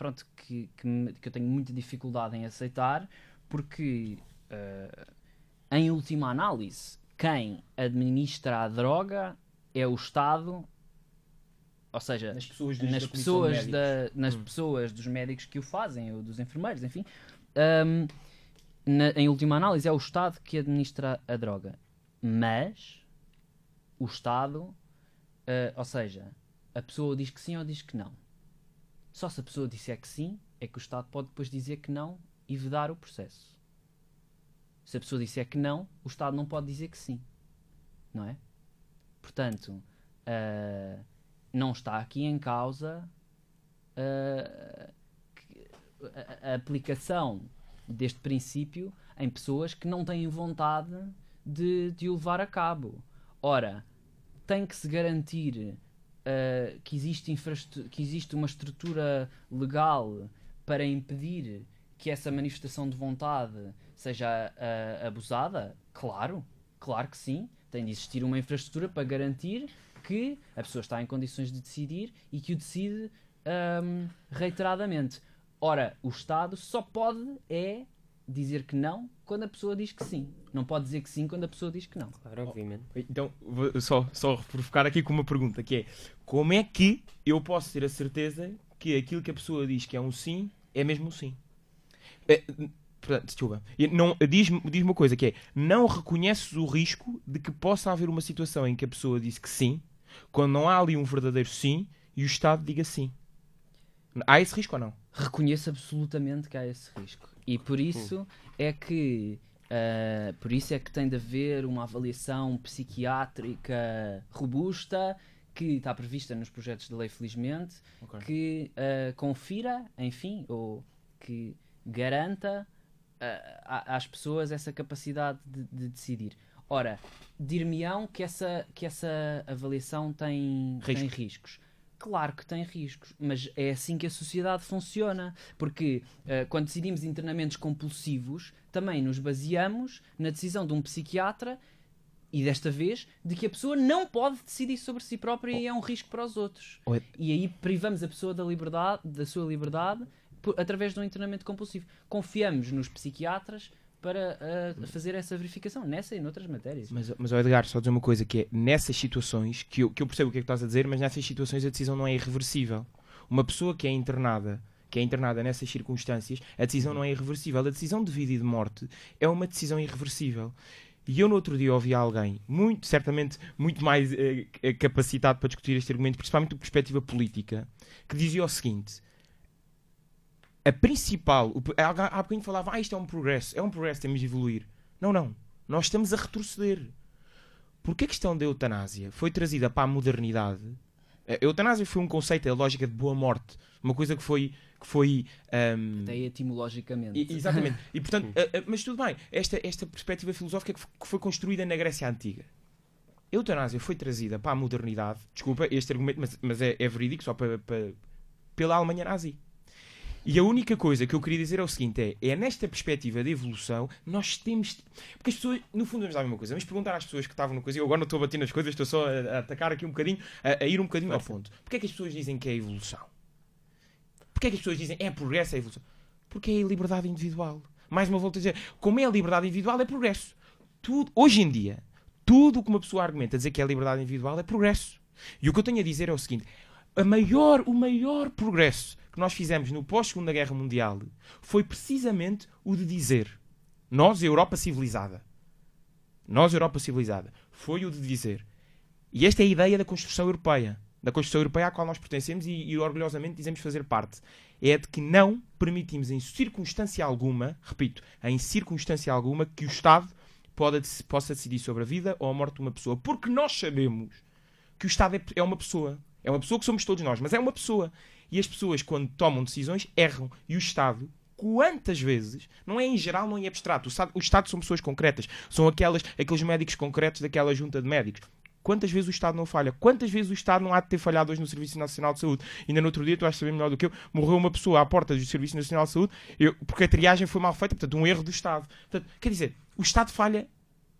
pronto que, que, me- que eu tenho muita dificuldade em aceitar porque ah, em última análise quem administra a droga é o Estado ou seja Nas pessoas, nas pessoas, da- nas pessoas dos médicos que o fazem ou dos enfermeiros, enfim, Ahm, na- em última análise é o Estado que administra a droga, mas o Estado, ah, ou seja, a pessoa diz que sim ou diz que não. Só se a pessoa disser que sim é que o Estado pode depois dizer que não e vedar o processo. Se a pessoa disser que não, o Estado não pode dizer que sim, não é? Portanto, ah, não está aqui em causa que- a, a aplicação deste princípio em pessoas que não têm vontade de, de o levar a cabo. Ora, tem que se garantir ah, que, existe que existe uma estrutura legal para impedir que essa manifestação de vontade seja ah, abusada? Claro, claro que sim. Tem de existir uma infraestrutura para garantir que a pessoa está em condições de decidir e que o decide ahm, reiteradamente. Ora, o Estado só pode é dizer que não quando a pessoa diz que sim. Não pode dizer que sim quando a pessoa diz que não. Claro, obviamente. Então, vou só, só provocar aqui com uma pergunta, que é como é que eu posso ter a certeza que aquilo que a pessoa diz que é um sim, é mesmo um sim? É, portanto, desculpa. Não, diz-me diz uma coisa, que é, não reconheces o risco de que possa haver uma situação em que a pessoa disse que sim, quando não há ali um verdadeiro sim, e o Estado diga sim. Há esse risco ou não? reconheço absolutamente que há esse risco e por isso é que ah, por isso é que tem de haver uma avaliação psiquiátrica robusta que está prevista nos projetos de lei felizmente Ok. que ah, confira enfim ou que garanta a- às pessoas essa capacidade de, de decidir ora dir-me-ão que essa que essa avaliação tem, tem Riscos. Claro que tem riscos, mas é assim que a sociedade funciona. Porque eh, quando decidimos internamentos compulsivos, também nos baseamos na decisão de um psiquiatra e desta vez de que a pessoa não pode decidir sobre si própria e é um risco para os outros. Ou é- E aí privamos a pessoa da liberdade, da sua liberdade por- através de um internamento compulsivo. Confiamos nos psiquiatras para eh, fazer essa verificação nessa e noutras matérias. Mas, mas Edgar, só dizer uma coisa que é nessas situações, que eu, que eu percebo o que é que estás a dizer, mas nessas situações a decisão não é irreversível. Uma pessoa que é internada, que é internada nessas circunstâncias, a decisão não é irreversível. A decisão de vida e de morte é uma decisão irreversível. E eu no outro dia ouvi alguém, muito, certamente muito mais eh, eh, capacitado para discutir este argumento, principalmente de perspectiva política, que dizia o seguinte: a principal, há, bocadinho falava, ah, isto é um progresso, é um progresso, temos de evoluir. Não, não. Nós estamos a retroceder. Porque a questão da eutanásia foi trazida para a modernidade A eutanásia foi um conceito, a lógica de boa morte. Uma coisa que foi. Que foi ahm, Até etimologicamente. e- exatamente. E portanto, a- a- mas tudo bem, esta, esta perspectiva filosófica que foi construída na Grécia Antiga. A eutanásia foi trazida para a modernidade, desculpa este argumento, mas, mas é, é verídico, só para, para- pela Alemanha nazi. E a única coisa que eu queria dizer é o seguinte: é, é nesta perspectiva de evolução, nós temos. Porque as pessoas, no fundo, vamos dar a mesma coisa. Vamos perguntar às pessoas que estavam no coisa. Eu agora não estou a bater nas coisas, estou só a, a atacar aqui um bocadinho, a, a ir um bocadinho ao ponto. Porquê é que as pessoas dizem que é evolução? Porquê é que as pessoas dizem é progresso, é evolução? Porque é a liberdade individual. Mais uma volta a dizer, como é a liberdade individual, é progresso. Tudo, hoje em dia, tudo o que uma pessoa argumenta dizer que é liberdade individual é progresso. E o que eu tenho a dizer é o seguinte: a maior, o maior progresso que nós fizemos no pós-Segunda Guerra Mundial foi precisamente o de dizer, nós, Europa civilizada, nós, Europa civilizada, foi o de dizer. E esta é a ideia da construção europeia, da construção europeia à qual nós pertencemos e, e orgulhosamente dizemos fazer parte. É de que não permitimos em circunstância alguma, repito, em circunstância alguma, que o Estado pode, possa decidir sobre a vida ou a morte de uma pessoa. Porque nós sabemos que o Estado é, é uma pessoa. É uma pessoa que somos todos nós, mas é uma pessoa. E as pessoas, quando tomam decisões, erram. E o Estado, quantas vezes, não é em geral, não é em abstrato. O Estado, o Estado são pessoas concretas. São aquelas, aqueles médicos concretos daquela junta de médicos. Quantas vezes o Estado não falha? Quantas vezes o Estado não há de ter falhado hoje no Serviço Nacional de Saúde? Ainda no outro dia, tu vais saber melhor do que eu, morreu uma pessoa à porta do Serviço Nacional de Saúde eu- porque a triagem foi mal feita, portanto, um erro do Estado. Portanto, quer dizer, o Estado falha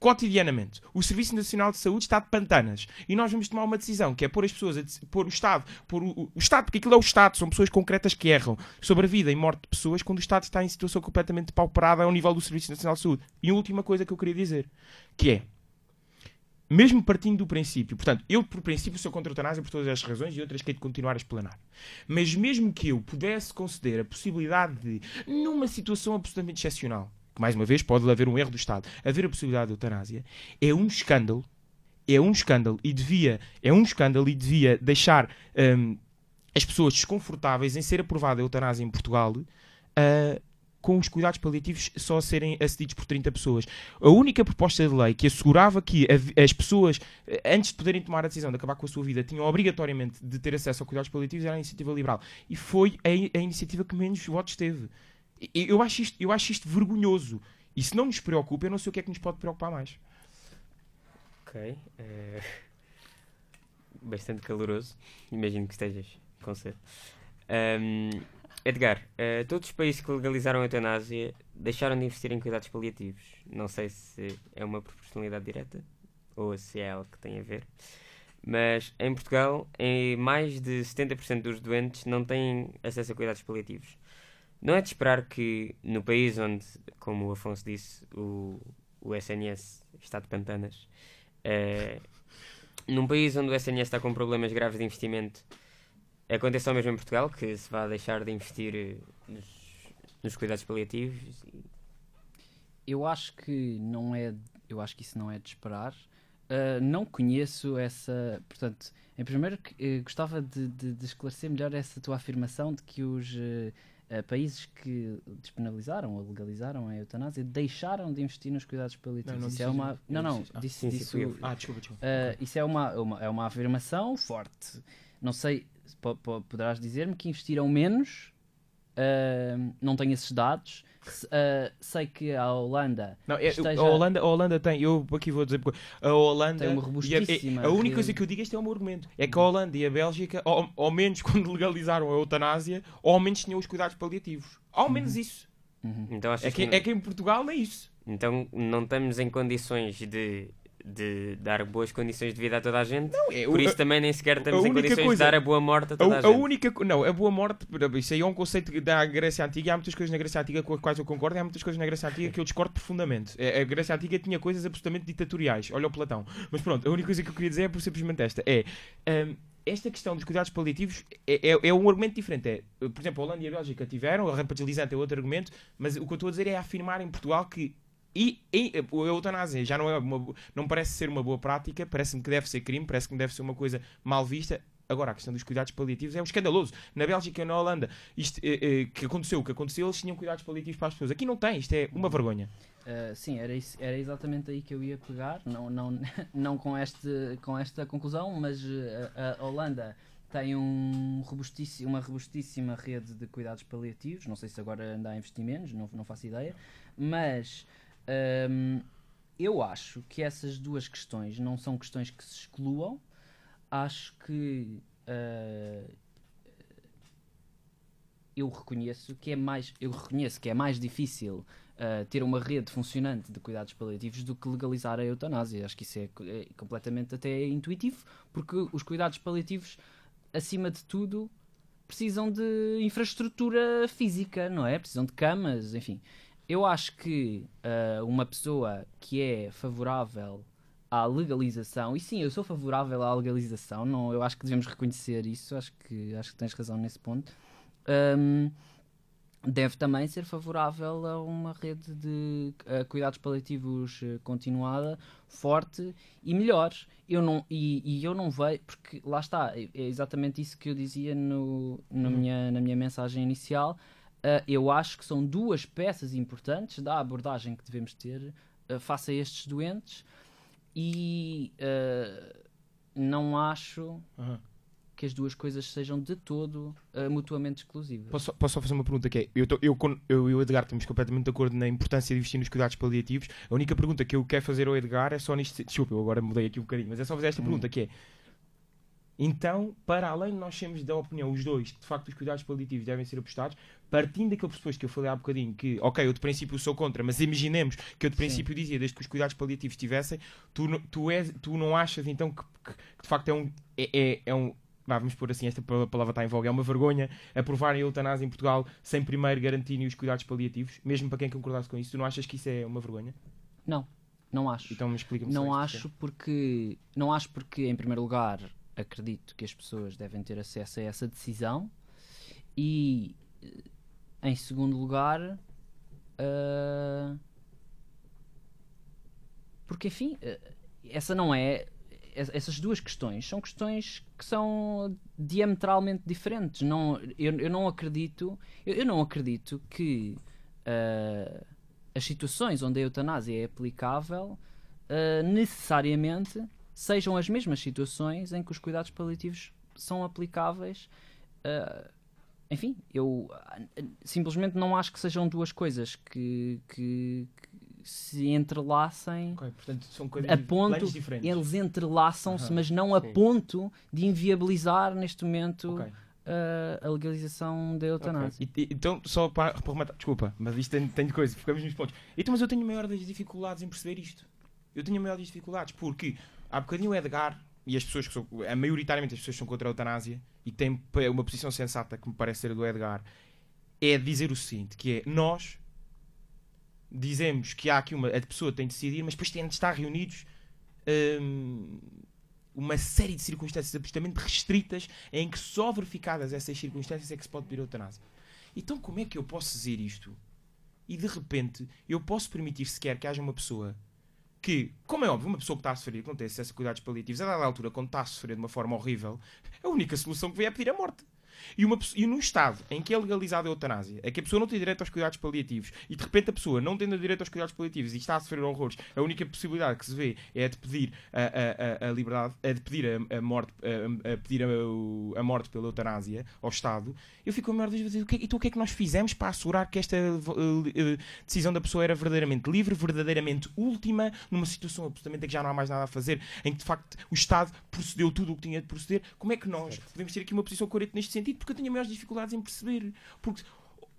cotidianamente. O Serviço Nacional de Saúde está de pantanas. E nós vamos tomar uma decisão, que é pôr as pessoas, a pôr o Estado, pôr o, o- Estado, porque aquilo é o Estado, são pessoas concretas que erram sobre a vida e morte de pessoas quando o Estado está em situação completamente pauperada ao nível do Serviço Nacional de Saúde. E a última coisa que eu queria dizer, que é, mesmo partindo do princípio, portanto, eu por princípio sou contra a eutanásia por todas as razões e outras que hei de continuar a explanar. Mas mesmo que eu pudesse conceder a possibilidade de, numa situação absolutamente excepcional, mais uma vez pode haver um erro do Estado, haver a possibilidade de eutanásia, é um escândalo, é um escândalo e devia, é um escândalo e devia deixar hum, as pessoas desconfortáveis em ser aprovada a eutanásia em Portugal ah, com os cuidados paliativos só a serem acedidos por 30 pessoas. A única proposta de lei que assegurava que as pessoas, antes de poderem tomar a decisão de acabar com a sua vida, tinham obrigatoriamente de ter acesso a cuidados paliativos era a iniciativa liberal. E foi a, a iniciativa que menos votos teve. Eu acho, isto, eu acho isto vergonhoso. E se não nos preocupa, eu não sei o que é que nos pode preocupar mais. Ok. eh, Bastante caloroso. Imagino que estejas com sede. Ahm, Edgar, eh, todos os países que legalizaram a eutanásia deixaram de investir em cuidados paliativos. Não sei se é uma proporcionalidade direta ou se é algo que tem a ver. Mas em Portugal, em mais de 70% dos doentes não têm acesso a cuidados paliativos. Não é de esperar que no país onde, como o Afonso disse, o, o SNS está de pantanas, eh, num país onde o SNS está com problemas graves de investimento, aconteça o mesmo em Portugal, que se vai deixar de investir eh, nos, nos cuidados paliativos. Eu acho que não é, eu acho que isso não é de esperar. Uh, não conheço essa, portanto, em primeiro eh, gostava de, de- de esclarecer melhor essa tua afirmação de que os eh, países que despenalizaram ou legalizaram a eutanásia deixaram de investir nos cuidados paliativos. Não, não isso é uma, não, não, disse isso. Ah, disse, o- Ah, desculpa, desculpa. Uh, isso é uma, uma- é uma afirmação forte. Não sei, po- po- poderás dizer-me que investiram menos, uh, não tenho esses dados. Uh, sei que a Holanda Não, é, esteja- a, Holanda, a Holanda tem, eu aqui vou dizer, porque a Holanda Tem uma e a- robustíssima a, única rede. coisa que eu digo, este é o meu argumento, é que a Holanda e a Bélgica, ao, ao menos quando legalizaram a eutanásia, ao menos tinham os cuidados paliativos. Ao menos isso. Uhum. Então, É que, que, é que em Portugal não é isso. então não estamos em condições de, de dar boas condições de vida a toda a gente. É, Por isso também nem sequer estamos a em única condições coisa- de dar a boa morte a toda a, A, a gente. única co- não, a boa morte, isso aí é um conceito da Grécia Antiga, e há muitas coisas na Grécia Antiga com as quais eu concordo, e há muitas coisas na Grécia Antiga que eu discordo profundamente. É, A Grécia Antiga tinha coisas absolutamente ditatoriais, olha o Platão. Mas pronto, a única coisa que eu queria dizer é por simplesmente esta, é hum, esta questão dos cuidados paliativos é, é, é um argumento diferente. É, por exemplo, a Holanda e a Bélgica tiveram, a rapatilizante é outro argumento, mas o que eu estou a dizer é afirmar em Portugal que e, e a eutanásia já não é uma, não parece ser uma boa prática, parece-me que deve ser crime, parece que deve ser uma coisa mal vista. Agora, a questão dos cuidados paliativos é um escandaloso. Na Bélgica e na Holanda, isto eh, eh, que aconteceu, o que aconteceu, eles tinham cuidados paliativos para as pessoas. Aqui não tem, isto é uma vergonha. Uh, sim, era, isso- era exatamente aí que eu ia pegar, não, não, não com, este, com esta conclusão, mas uh, a, a Holanda tem um uma robustíssima rede de cuidados paliativos. Não sei se agora anda a investir menos, não, não faço ideia. Mas hum, eu acho que essas duas questões não são questões que se excluam. Acho que ah, eu reconheço que é mais eu reconheço que é mais difícil ah, ter uma rede funcionante de cuidados paliativos do que legalizar a eutanásia. Acho que isso é, é completamente até intuitivo, porque os cuidados paliativos, acima de tudo, precisam de infraestrutura física, não é? Precisam de camas, enfim. Eu acho que ah, uma pessoa que é favorável à legalização, e sim, eu sou favorável à legalização, não, eu acho que devemos reconhecer isso, acho que, acho que tens razão nesse ponto. Ahm, deve também ser favorável a uma rede de eh, cuidados paliativos eh, continuada, forte e melhor. Eu não, e, e eu não vejo, porque lá está, é é exatamente isso que eu dizia no, na, minha, na minha mensagem inicial. Ah, eu acho que são duas peças importantes da abordagem que devemos ter ah, face a estes doentes e ah, não acho Aham. que as duas coisas sejam de todo mutuamente exclusivas. Posso, só- posso só fazer uma pergunta que é, eu, tô- eu, eu e o Edgar estamos completamente de acordo na importância de investir nos cuidados paliativos. A única pergunta que eu quero fazer ao Edgar é só nisto. Desculpa, eu agora mudei aqui um bocadinho, mas é só fazer esta Hum. pergunta que é. Então, para além de nós sermos da opinião, os dois, que de facto os cuidados paliativos devem ser apostados, partindo daquele pressuposto que eu falei há bocadinho, que, ok, eu de princípio sou contra, mas imaginemos que eu de princípio dizia, desde que os cuidados paliativos tivessem, tu, não- tu, és, tu não achas então que, que- que de facto é um. É, é, é um vamos pôr assim, esta pa- palavra está em voga, é uma vergonha aprovarem a eutanásia em Portugal sem primeiro garantirem os cuidados paliativos, mesmo para quem concordasse com isso. Tu não achas que isso é uma vergonha? Não, não acho. Então explica-me só Não acho porque não acho porque em primeiro lugar acredito que as pessoas devem ter acesso a essa decisão. E em segundo lugar ah, porque enfim eh, essa não é es- essas duas questões são questões que são diametralmente diferentes. Não eu, eu não acredito eu, eu não acredito que ah, as situações onde a eutanásia é aplicável uh, necessariamente sejam as mesmas situações em que os cuidados paliativos são aplicáveis. Uh, enfim, eu uh, simplesmente não acho que sejam duas coisas que, que- que se entrelacem Ok, portanto, são coisas a ponto, diferentes. eles entrelaçam-se, mas não a sim. ponto de inviabilizar neste momento Ok. uh, a legalização da eutanásia. E- e- então, só para, para rematar, desculpa, mas isto tem, tem de coisa, ficamos nos pontos. Então, mas eu tenho a maior das dificuldades em perceber isto. Eu tenho a maior das dificuldades, porque há bocadinho o Edgar e as pessoas que são, a maioritariamente as pessoas que são contra a eutanásia e que têm uma posição sensata que me parece ser do Edgar, é dizer o seguinte: que é nós dizemos que há aqui uma. A pessoa tem de decidir, mas depois tem de estar reunidos. hum, uma série de circunstâncias absolutamente restritas em que só verificadas essas circunstâncias é que se pode pedir a eutanásia. Então como é que eu posso dizer isto e de repente eu posso permitir sequer que haja uma pessoa que, como é óbvio, uma pessoa que está a sofrer, que não tem acesso a cuidados paliativos, a dada altura, quando está a sofrer de uma forma horrível, a única solução que vem é pedir a morte. E, uma, e num estado em que é legalizada a eutanásia, é que a pessoa não tem direito aos cuidados paliativos, e de repente a pessoa não tendo direito aos cuidados paliativos e está a sofrer horrores, a única possibilidade que se vê é a de pedir a, a, a, liberdade, é de pedir a, a morte, a, pedir a, morte pela eutanásia ao Estado, eu fico a maior das vezes, então o que é que nós fizemos para assegurar que esta eh, eh, decisão da pessoa era verdadeiramente livre, verdadeiramente última, numa situação absolutamente em que já não há mais nada a fazer, em que de facto o Estado procedeu tudo o que tinha de proceder, como é que nós podemos ter aqui uma posição coerente neste sentido? Porque eu tenho maiores dificuldades em perceber. Porque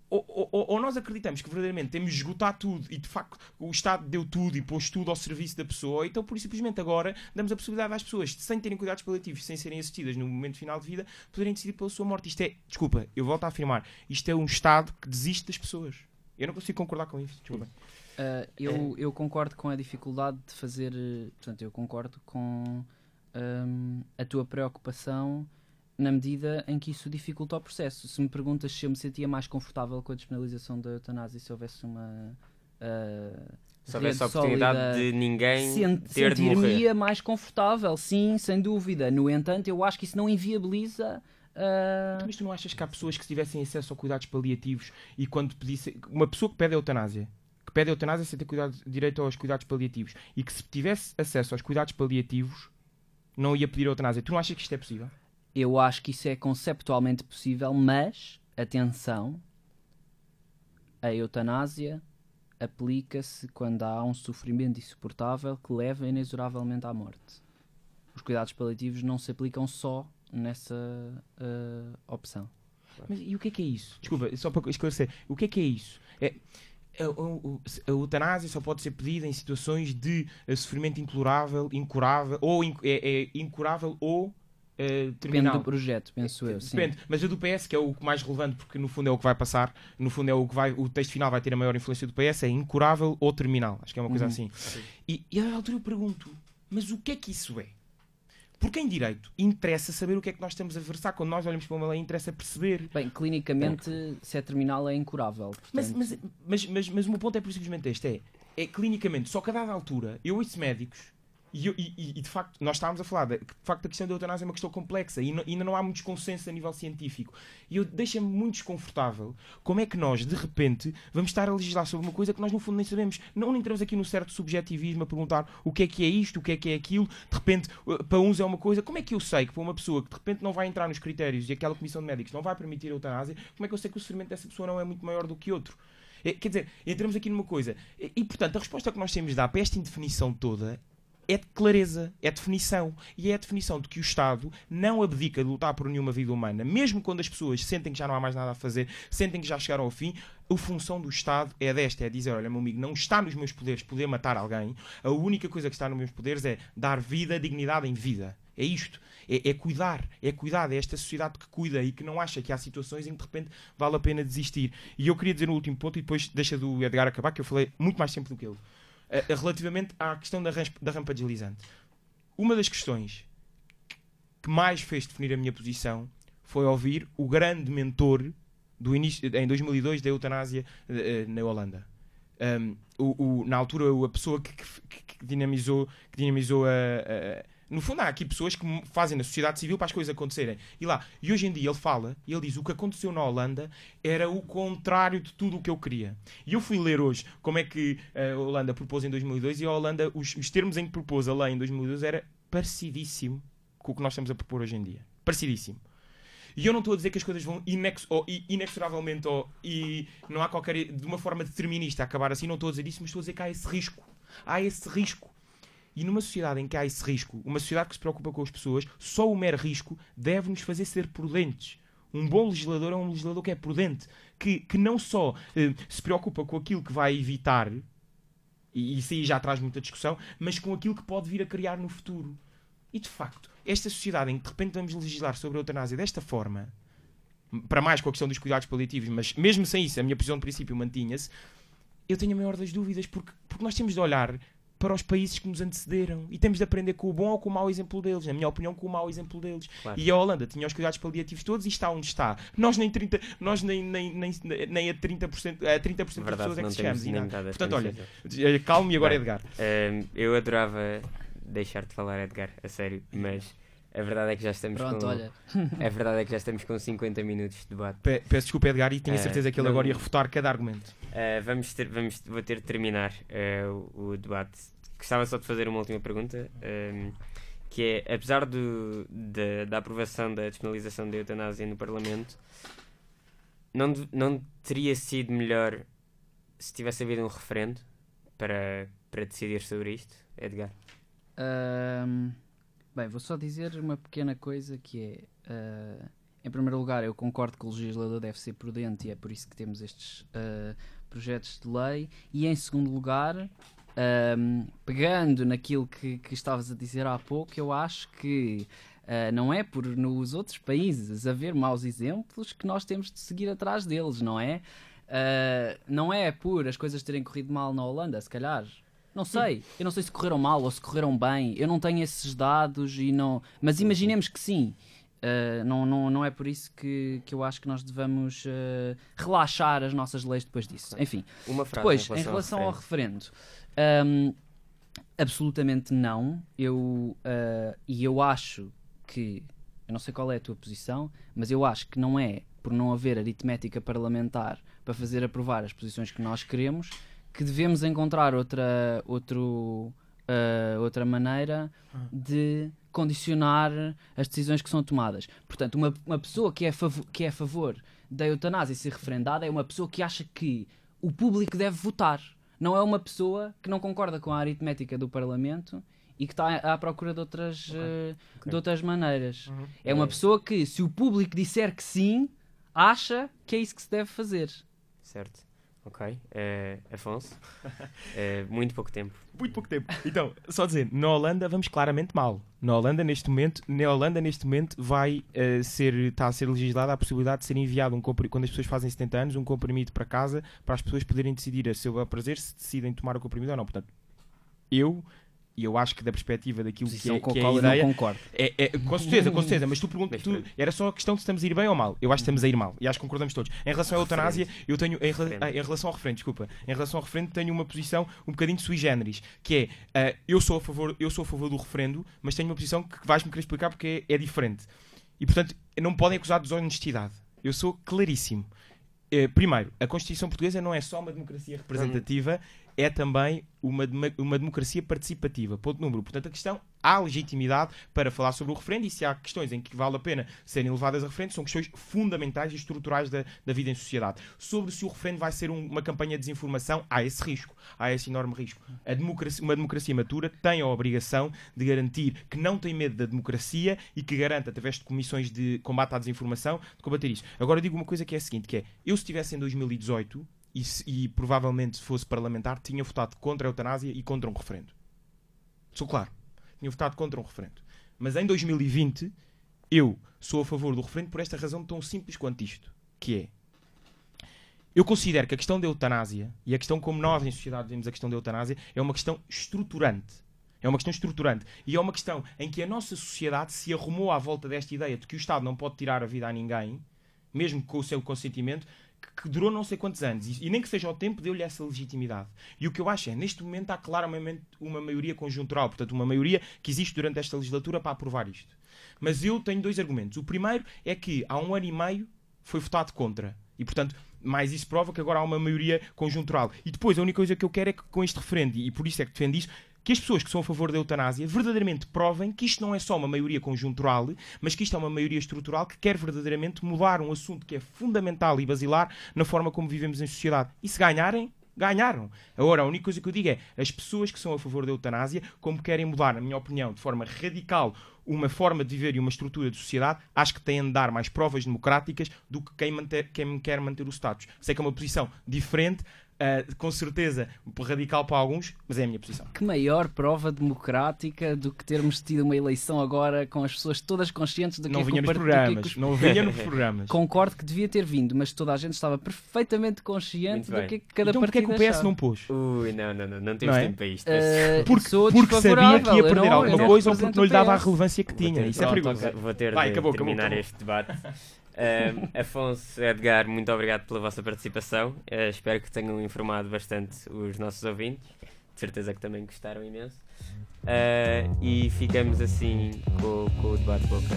ou, ou- ou- nós acreditamos que verdadeiramente temos de esgotar tudo e de facto o Estado deu tudo e pôs tudo ao serviço da pessoa, ou então por simplesmente agora damos a possibilidade às pessoas, sem terem cuidados paliativos, sem serem assistidas no momento final de vida, poderem decidir pela sua morte. Isto é, desculpa, eu volto a afirmar, isto é um Estado que desiste das pessoas. Eu não consigo concordar com isso, desculpa. Uh, eu, eu concordo com a dificuldade de fazer. eh, Portanto, eu concordo com hum, a tua preocupação na medida em que isso dificulta o processo. Se me perguntas se eu me sentia mais confortável com a despenalização da eutanásia se houvesse uma. uh, Se houvesse a oportunidade sólida, de ninguém sent- ter de morrer. Sentir-me mais confortável, sim, sem dúvida. No entanto, eu acho que isso não inviabiliza. uh, Mas tu não achas que há pessoas que se tivessem acesso a cuidados paliativos e quando pedisse. Uma pessoa que pede a eutanásia, que pede a eutanásia sem ter cuidado, direito aos cuidados paliativos e que se tivesse acesso aos cuidados paliativos não ia pedir a eutanásia. Tu não achas que isto é possível? Eu acho que isso é conceptualmente possível, mas, atenção, a eutanásia aplica-se quando há um sofrimento insuportável que leva inexoravelmente à morte. Os cuidados paliativos não se aplicam só nessa uh, opção. Mas e o que é que é isso? Desculpa, só para esclarecer. O que é que é isso? É, a, a, a eutanásia só pode ser pedida em situações de eh, sofrimento incurável, incurável, ou inc- é, é incurável ou eh, Depende terminal. do projeto, penso eu. sim. Depende, mas a do PS, que é o mais relevante, porque no fundo é o que vai passar, no fundo é o que vai, o texto final vai ter a maior influência do PS, é incurável ou terminal. Acho que é uma coisa Uhum. assim. E, e a altura eu pergunto, mas o que é que isso é? Porque em direito interessa saber o que é que nós estamos a versar. Quando nós olhamos para uma lei, interessa perceber. Bem, clinicamente, se é terminal, é incurável. Mas, portanto- mas, mas, mas, mas o meu ponto é simplesmente este: é, é clinicamente, só que a dada altura, eu ouço médicos. E, e- e- de facto, nós estávamos a falar de, de facto a questão da eutanásia é uma questão complexa e não- ainda não há muitos consensos a nível científico. E eu deixa-me muito desconfortável como é que nós, de repente, vamos estar a legislar sobre uma coisa que nós, no fundo, nem sabemos. Não entramos aqui num certo subjetivismo a perguntar o que é que é isto, o que é que é aquilo. De repente, uh, para uns é uma coisa. Como é que eu sei que para uma pessoa que de repente não vai entrar nos critérios e aquela comissão de médicos não vai permitir a eutanásia, como é que eu sei que o sofrimento dessa pessoa não é muito maior do que outro? É, quer dizer, entramos aqui numa coisa. E, portanto, a resposta que nós temos de dar para esta indefinição toda é de clareza, é definição. E é a definição de que o Estado não abdica de lutar por nenhuma vida humana, mesmo quando as pessoas sentem que já não há mais nada a fazer, sentem que já chegaram ao fim. A função do Estado é desta: é dizer, olha, meu amigo, não está nos meus poderes poder matar alguém, a única coisa que está nos meus poderes é dar vida, dignidade em vida. É isto. É, é cuidar, é cuidar, é esta sociedade que cuida e que não acha que há situações em que de repente vale a pena desistir. E eu queria dizer no último ponto, e depois deixa do Edgar acabar, que eu falei muito mais tempo do que ele. Eh, relativamente à questão da, rampa deslizante. Uma das questões que mais fez definir a minha posição foi ouvir o grande mentor do início, em 2002 da eutanásia eh, eh, na Holanda. Um, o, o- na altura, a pessoa que, que- que dinamizou, que dinamizou a- No fundo, há aqui pessoas que fazem na sociedade civil para as coisas acontecerem. E lá, e hoje em dia ele fala, e ele diz: o que aconteceu na Holanda era o contrário de tudo o que eu queria. E eu fui ler hoje como é que a Holanda propôs em 2002, e a Holanda, os, os termos em que propôs a lei em 2002 era parecidíssimo com o que nós estamos a propor hoje em dia. Parecidíssimo. E eu não estou a dizer que as coisas vão inex ou inexoravelmente ou, e não há qualquer. de uma forma determinista acabar assim, não estou a dizer isso, mas estou a dizer que há esse risco. Há esse risco. E numa sociedade em que há esse risco, uma sociedade que se preocupa com as pessoas, só o mero risco deve-nos fazer ser prudentes. Um bom legislador é um legislador que é prudente, que, que não só eh, se preocupa com aquilo que vai evitar, e isso aí já traz muita discussão, mas com aquilo que pode vir a criar no futuro. E de facto, esta sociedade em que de repente vamos legislar sobre a eutanásia desta forma, para mais com a questão dos cuidados paliativos, mas mesmo sem isso, a minha posição de princípio mantinha-se, eu tenho a maior das dúvidas, porque, porque nós temos de olhar para os países que nos antecederam e temos de aprender com o bom ou com o mau exemplo deles. Na minha opinião, com o mau exemplo deles. Claro. E a Holanda tinha os cuidados paliativos todos e está onde está. Nós nem, 30, nós nem, nem, nem, nem a 30%, a 30 das pessoas é que temos chegamos. e nada. Portanto, olha, eh, calmo e agora Bem, Edgar. Hum, eu adorava deixar-te falar, Edgar, a sério, mas a verdade é que já estamos Pronto, com. olha. A verdade é que já estamos com 50 minutos de debate. Pe- Peço desculpa, Edgar, e tinha Eh, certeza que ele não- agora ia refutar cada argumento. Uh, vamos ter, vamos, vou ter de terminar uh, o, o debate. Gostava só de fazer uma última pergunta, um, que é, apesar do, da, da aprovação da despenalização da eutanásia no Parlamento, não, de- não teria sido melhor se tivesse havido um referendo para, para decidir sobre isto, Edgar? Ahm, bem, vou só dizer uma pequena coisa que é. ah, em primeiro lugar, eu concordo que o legislador deve ser prudente e é por isso que temos estes ah, projetos de lei. E em segundo lugar, ahm, pegando naquilo que, que estavas a dizer há pouco, eu acho que ah, não é por nos outros países haver maus exemplos que nós temos de seguir atrás deles, não é? Ah, não é por as coisas terem corrido mal na Holanda, se calhar. Não sei. Eu não sei se correram mal ou se correram bem. Eu não tenho esses dados e não. Mas imaginemos que sim. Ah, não, não, não é por isso que, que eu acho que nós devamos ah, relaxar as nossas leis depois disso. Enfim, Uma frase depois, em relação, ao referendo, ahm, absolutamente não. Eu, ah, e eu acho que. Eu não sei qual é a tua posição, mas eu acho que não é por não haver aritmética parlamentar para fazer aprovar as posições que nós queremos que devemos encontrar outra, outro, outra maneira de condicionar as decisões que são tomadas. Portanto, uma, uma pessoa que é, que é a favor da eutanásia ser referendada é uma pessoa que acha que o público deve votar. Não é uma pessoa que não concorda com a aritmética do Parlamento e que está à procura de outras, eh, de outras maneiras. É uma pessoa que, se o público disser que sim, acha que é isso que se deve fazer. Certo. Ok. Eh, Afonso? Eh, muito pouco tempo. Muito pouco tempo. Então, só dizer, na Holanda vamos claramente mal. Na Holanda, neste momento, na Holanda, neste momento, vai eh, ser, está a ser legislada a possibilidade de ser enviado, um quando as pessoas fazem 70 anos, um comprimido para casa para as pessoas poderem decidir a seu prazer se decidem tomar o comprimido ou não. Portanto, eu, e eu acho que da perspectiva daquilo que é, com a que é a ideia, não concordo. é, é- com certeza, com certeza, mas tu perguntas, tu, era só a questão de se estamos a ir bem ou mal. Eu acho que estamos a ir mal e acho que concordamos todos. Em relação à eutanásia, eu tenho, em, ah, em relação ao referendo, desculpa, em relação ao referendo, tenho uma posição um bocadinho sui generis, que é, ah, eu, sou a favor, eu sou a favor do referendo, mas tenho uma posição que vais-me querer explicar porque é, é diferente. E portanto, não me podem acusar de desonestidade. Eu sou claríssimo. Eh, primeiro, a Constituição Portuguesa não é só uma democracia representativa, é também uma, uma democracia participativa. Ponto número. Portanto, a questão há legitimidade para falar sobre o referendo e se há questões em que vale a pena serem levadas a referendo, são questões fundamentais e estruturais da, da vida em sociedade. Sobre se o referendo vai ser um- uma campanha de desinformação, há esse risco, há esse enorme risco. Democracia- uma democracia matura tem a obrigação de garantir que não tem medo da democracia e que garanta, através de comissões de combate à desinformação, de combater isso. Agora digo uma coisa que é a seguinte, que é, eu se estivesse em 2018 e, se- e provavelmente fosse parlamentar, tinha votado contra a eutanásia e contra um referendo. Sou claro. Tinha votado contra um referendo. Mas em 2020, eu sou a favor do referendo por esta razão tão simples quanto isto. Que é, eu considero que a questão da eutanásia e a questão como nós em sociedade vemos a questão da eutanásia é uma questão estruturante. É uma questão estruturante. E é uma questão em que a nossa sociedade se arrumou à volta desta ideia de que o Estado não pode tirar a vida a ninguém, mesmo com o seu consentimento, que, durou não sei quantos anos. E, e nem que seja o tempo, deu-lhe essa legitimidade. E o que eu acho é, neste momento há claramente uma maioria conjuntural, portanto, uma maioria que existe durante esta legislatura para aprovar isto. Mas eu tenho dois argumentos. O primeiro é que há um ano e meio foi votado contra. E, portanto, mais isso prova que agora há uma maioria conjuntural. E depois, a única coisa que eu quero é que com este referendo, e por isso é que defendo isso, que as pessoas que são a favor da eutanásia verdadeiramente provem que isto não é só uma maioria conjuntural, mas que isto é uma maioria estrutural que quer verdadeiramente mudar um assunto que é fundamental e basilar na forma como vivemos em sociedade. E se ganharem, ganharam. Agora, a única coisa que eu digo é as pessoas que são a favor da eutanásia, como querem mudar, na minha opinião, de forma radical, uma forma de viver e uma estrutura de sociedade, acho que têm de dar mais provas democráticas do que quem, manter, quem quer manter o status. Sei que é uma posição diferente, ah, com certeza radical para alguns, mas é a minha posição. Que maior prova democrática do que termos tido uma eleição agora com as pessoas todas conscientes de que Não é que vinha nos partido- que que programas. os- Não vinha nos programas. Concordo que devia ter vindo, mas toda a gente estava perfeitamente consciente do que é que cada Então porquê é partido que o PS achava. não pôs? Ui, não, não, não, não temos Não é? tempo para isto. Eh, Porque, porque sabia que ia perder não- alguma não coisa ou porque não lhe dava a relevância que tinha. Isso é perigoso. Vou ter Vai, de acabou, acabou, terminar acabou. este debate. Ahm, Afonso, Edgar, muito obrigado pela vossa participação. Eh, espero que tenham informado bastante os nossos ouvintes. De certeza que também gostaram imenso. Ah, e ficamos assim com, com o debate boca.